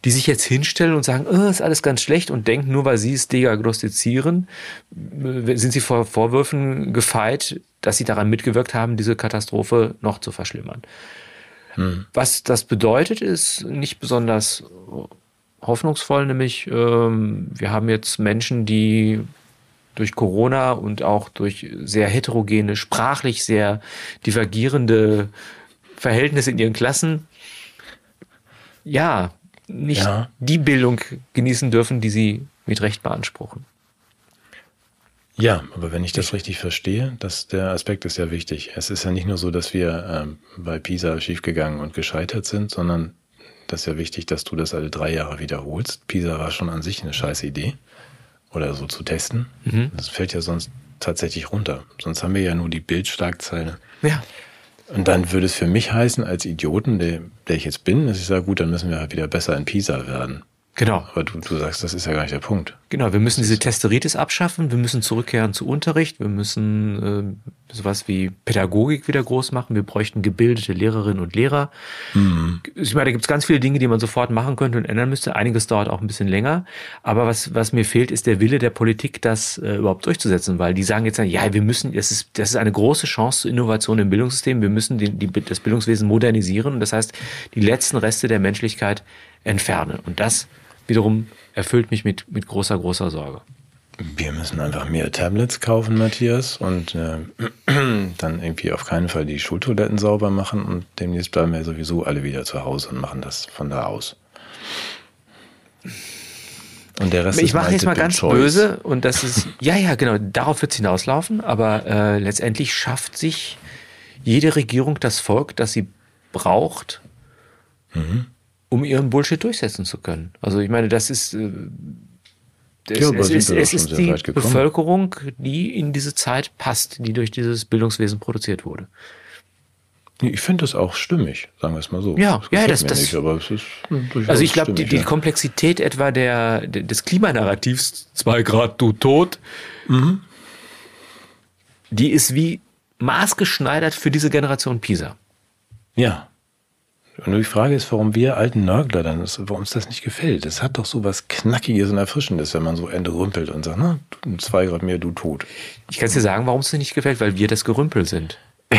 die sich jetzt hinstellen und sagen, oh, ist alles ganz schlecht und denken, nur weil sie es diagnostizieren, äh, sind sie vor Vorwürfen gefeit, dass sie daran mitgewirkt haben, diese Katastrophe noch zu verschlimmern. Hm. Was das bedeutet, ist nicht besonders hoffnungsvoll, nämlich ähm, wir haben jetzt Menschen, die durch Corona und auch durch sehr heterogene, sprachlich sehr divergierende Verhältnisse in ihren Klassen, ja, nicht ja. die Bildung genießen dürfen, die sie mit Recht beanspruchen. Ja, aber wenn ich das richtig verstehe, das, der Aspekt ist ja wichtig. Es ist ja nicht nur so, dass wir ähm, bei PISA schiefgegangen und gescheitert sind, sondern das ist ja wichtig, dass du das alle drei Jahre wiederholst. PISA war schon an sich eine scheiß Idee oder so zu testen. Mhm. Das fällt ja sonst tatsächlich runter. Sonst haben wir ja nur die Bildschlagzeile. Ja. Und dann würde es für mich heißen, als Idioten, der, der ich jetzt bin, dass ich sage, gut, dann müssen wir halt wieder besser in PISA werden. Genau. Aber du, du sagst, das ist ja gar nicht der Punkt. Genau, wir müssen diese Testeritis abschaffen, wir müssen zurückkehren zu Unterricht, wir müssen äh, sowas wie Pädagogik wieder groß machen, wir bräuchten gebildete Lehrerinnen und Lehrer. Mhm. Ich meine, da gibt es ganz viele Dinge, die man sofort machen könnte und ändern müsste. Einiges dauert auch ein bisschen länger. Aber was, was mir fehlt, ist der Wille der Politik, das äh, überhaupt durchzusetzen, weil die sagen jetzt, ja, wir müssen, das ist, das ist eine große Chance zur Innovation im Bildungssystem, wir müssen die, die, das Bildungswesen modernisieren und das heißt, die letzten Reste der Menschlichkeit entfernen. Und das wiederum erfüllt mich mit, mit großer, großer Sorge. Wir müssen einfach mehr Tablets kaufen, Matthias, und äh, dann irgendwie auf keinen Fall die Schultoiletten sauber machen und demnächst bleiben wir sowieso alle wieder zu Hause und machen das von da aus. Und der Rest Ich mache jetzt mal ganz choice. böse und das ist, ja, ja, genau, darauf wird es hinauslaufen, aber äh, letztendlich schafft sich jede Regierung das Volk, das sie braucht, Mhm. Um ihren Bullshit durchsetzen zu können. Also ich meine, das ist, äh, es, Ja, es ist, es ist die. Bevölkerung, die in diese Zeit passt, die durch dieses Bildungswesen produziert wurde. Ich finde das auch stimmig, sagen wir es mal so. Ja, das ja, das- das- nicht, aber es ist Also ich glaube, die, die ja. Komplexität etwa der, der, des Klimanarrativs, zwei Grad du tot, Mhm. die ist wie maßgeschneidert für diese Generation Pisa. Ja. Und die Frage ist, warum wir alten Nörgler dann, warum uns das nicht gefällt. Es hat doch so was Knackiges und Erfrischendes, wenn man so entrümpelt und sagt, na, du- zwei Grad mehr, du tot. Ich kann dir sagen, warum es dir nicht gefällt, weil wir das Gerümpel sind.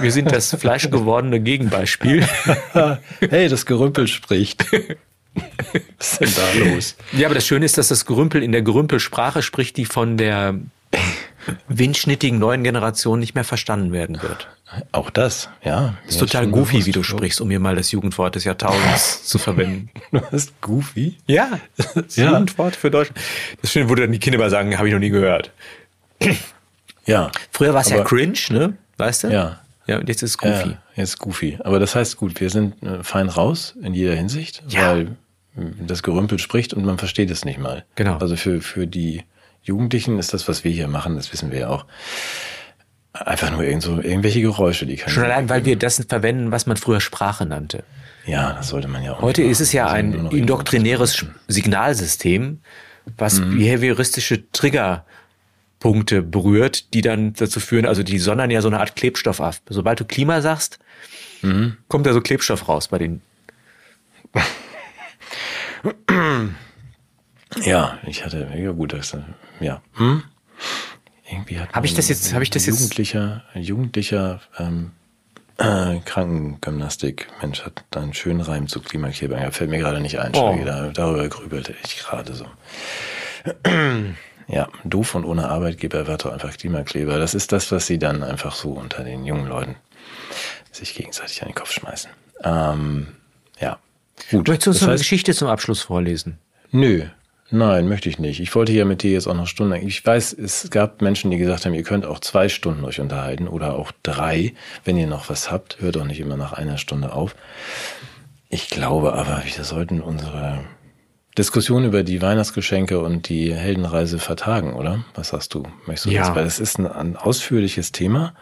Wir sind das fleischgewordene Gegenbeispiel. hey, das Gerümpel spricht. was ist denn da los? Ja, aber das Schöne ist, dass das Gerümpel in der Gerümpelsprache spricht, die von der windschnittigen neuen Generation nicht mehr verstanden werden wird. Auch das, ja. Das ist total goofy, wie du sprichst, um mir mal das Jugendwort des Jahrtausends zu verwenden. Du hast goofy? Ja, das Ja. Jugendwort für Deutschland. Das Schöne, wo dann die Kinder mal sagen, habe ich noch nie gehört. Ja. Früher war es ja cringe, ne? Weißt du? Ja. Ja, und jetzt ist es goofy. Ja, jetzt goofy. Aber das heißt gut, wir sind äh, fein raus in jeder Hinsicht, Ja. weil äh, das Gerümpel spricht und man versteht es nicht mal. Genau. Also für, für die Jugendlichen ist das, was wir hier machen, das wissen wir ja auch, einfach nur irgend so, irgendwelche Geräusche, die kann Schon allein, weil wir das verwenden, was man früher Sprache nannte. Ja, das sollte man ja auch. Heute ist es ja ein noch indoktrinäres Signalsystem, was behavioristische Triggerpunkte berührt, die dann dazu führen, also die sondern ja so eine Art Klebstoff ab. Sobald du Klima sagst, kommt da so Klebstoff raus bei den. Ja, ich hatte, ja gut, das, ja. Hm? Irgendwie hat Hab ich das jetzt- hab ich das ein jetzt- Jugendlicher, jugendlicher ähm, äh, Krankengymnastik, Mensch, hat da einen schönen Reim zu Klimakleber. Fällt mir gerade nicht ein, Oh. da, darüber grübelte ich gerade so. Ja, doof und ohne Arbeitgeber wird doch einfach Klimakleber. Das ist das, was sie dann einfach so unter den jungen Leuten sich gegenseitig an den Kopf schmeißen. Ähm, ja, gut. Möchtest du uns Das eine heißt- Geschichte zum Abschluss vorlesen? Nö, nein, möchte ich nicht. Ich wollte ja mit dir jetzt auch noch Stunden. Ich weiß, es gab Menschen, die gesagt haben, ihr könnt auch zwei Stunden euch unterhalten oder auch drei, wenn ihr noch was habt. Hört doch nicht immer nach einer Stunde auf. Ich glaube aber, wir sollten unsere Diskussion über die Weihnachtsgeschenke und die Heldenreise vertagen, oder? Was sagst du? Möchtest du Ja. das? Weil das ist ein, ein ausführliches Thema.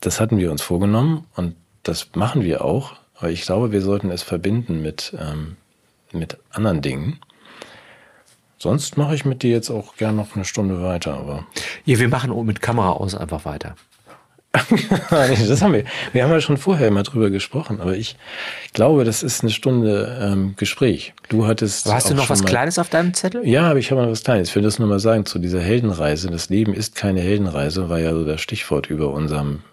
Das hatten wir uns vorgenommen und das machen wir auch. Aber ich glaube, wir sollten es verbinden mit, ähm, mit anderen Dingen. Sonst mache ich mit dir jetzt auch gern noch eine Stunde weiter, aber. Ja, wir machen mit Kamera aus einfach weiter. das haben wir. Wir haben ja schon vorher immer drüber gesprochen, aber ich glaube, das ist eine Stunde ähm, Gespräch. Du hattest. Aber hast du noch was mal- Kleines auf deinem Zettel? Ja, aber ich habe noch was Kleines. Ich will das nur mal sagen zu dieser Heldenreise. Das Leben ist keine Heldenreise, war ja so das Stichwort über unserem,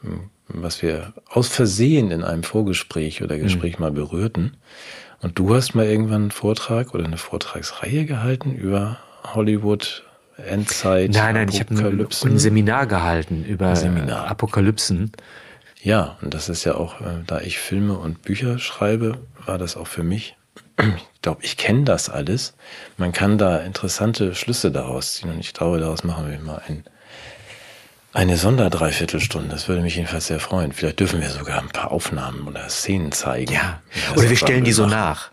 was wir aus Versehen in einem Vorgespräch oder Gespräch Mhm. mal berührten. Und du hast mal irgendwann einen Vortrag oder eine Vortragsreihe gehalten über Hollywood, Endzeit, Nein, nein, ich habe ein, Seminar gehalten über Seminar. Apokalypsen. Ja, und das ist ja auch, äh, da ich Filme und Bücher schreibe, war das auch für mich. Ich glaube, ich kenne das alles. Man kann da interessante Schlüsse daraus ziehen und ich glaube, daraus machen wir mal ein, eine Sonderdreiviertelstunde. Das würde mich jedenfalls sehr freuen. Vielleicht dürfen wir sogar ein paar Aufnahmen oder Szenen zeigen. Ja. Oder wir stellen die so nach.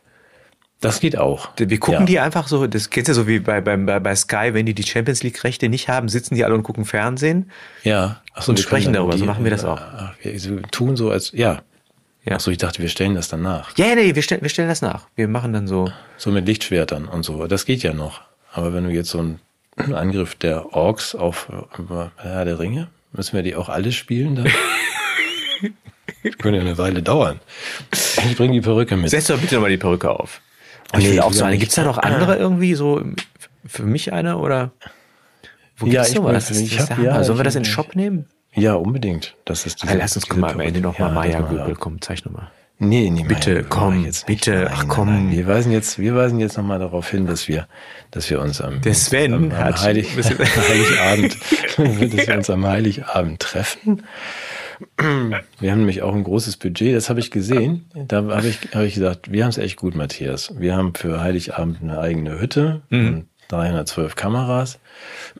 Das geht auch. Wir gucken ja. die einfach so, das kennst du ja so wie bei, bei, bei Sky, wenn die die Champions League Rechte nicht haben, sitzen die alle und gucken Fernsehen. Ja. Ach und wir sprechen darüber. So machen wir das auch. Wir tun so als, ja. Ja. Ach so, ich dachte, wir stellen das dann nach. Ja, nee, wir stellen, wir stellen das nach. Wir machen dann so. So mit Lichtschwertern und so. Das geht ja noch. Aber wenn du jetzt so einen Angriff der Orks auf Herr der Ringe, müssen wir die auch alle spielen dann? das könnte ja eine Weile dauern. Ich bringe die Perücke mit. Setz doch bitte nochmal die Perücke auf. Ich Nee, auch so eine. Gibt es da noch andere irgendwie so für mich eine oder? Wo Ja, gibt's ich sowas? Das ich hab- Hammer. ja, Sollen wir das in den Shop nehmen? Ja, unbedingt. Das ist Ah, lass uns guck mal am Ende nochmal Ja, Maya Göbel. Komm, zeig nochmal. Nee, nee, Bitte, mein, komm, jetzt nicht. bitte, Nein, ach, nein, komm. Nein. Wir weisen jetzt, wir weisen jetzt nochmal darauf hin, dass wir, dass wir uns am, Der Sven am, am hat- Heilig, Heiligabend, dass wir uns am Heiligabend treffen. Wir haben nämlich auch ein großes Budget, das habe ich gesehen. Da habe ich, habe ich gesagt, wir haben es echt gut, Matthias. Wir haben für Heiligabend eine eigene Hütte und 312 Kameras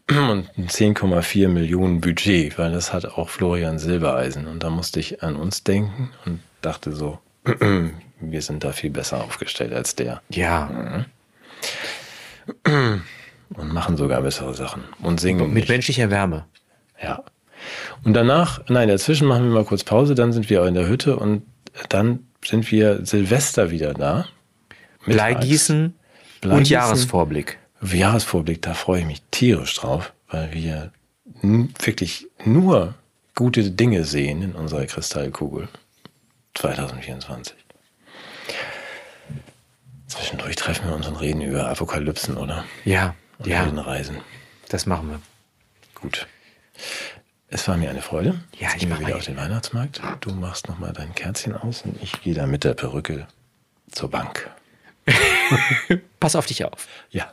und ein 10,4 Millionen Budget, weil das hat auch Florian Silbereisen. Und da musste ich an uns denken und dachte so, wir sind da viel besser aufgestellt als der Ja, und machen sogar bessere Sachen und singen mit nicht. menschlicher Wärme. Ja. Und danach, nein, dazwischen machen wir mal kurz Pause, dann sind wir in der Hütte und dann sind wir Silvester wieder da. Mittags. Bleigießen und Bleigießen. Jahresvorblick. Jahresvorblick, da freue ich mich tierisch drauf, weil wir wirklich nur gute Dinge sehen in unserer Kristallkugel 2024. Zwischendurch treffen wir uns und reden über Apokalypsen, oder? Ja, Und ja, Heldenreisen. das machen wir. Gut. Es war mir eine Freude. Ja, Jetzt ich mach wieder mal auf den Weihnachtsmarkt. Du machst noch mal dein Kerzchen aus und ich gehe da mit der Perücke zur Bank. Pass auf dich auf. Ja.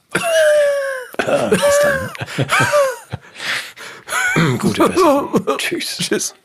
Ah, Bis dann. Gute Besserung. Tschüss. Tschüss.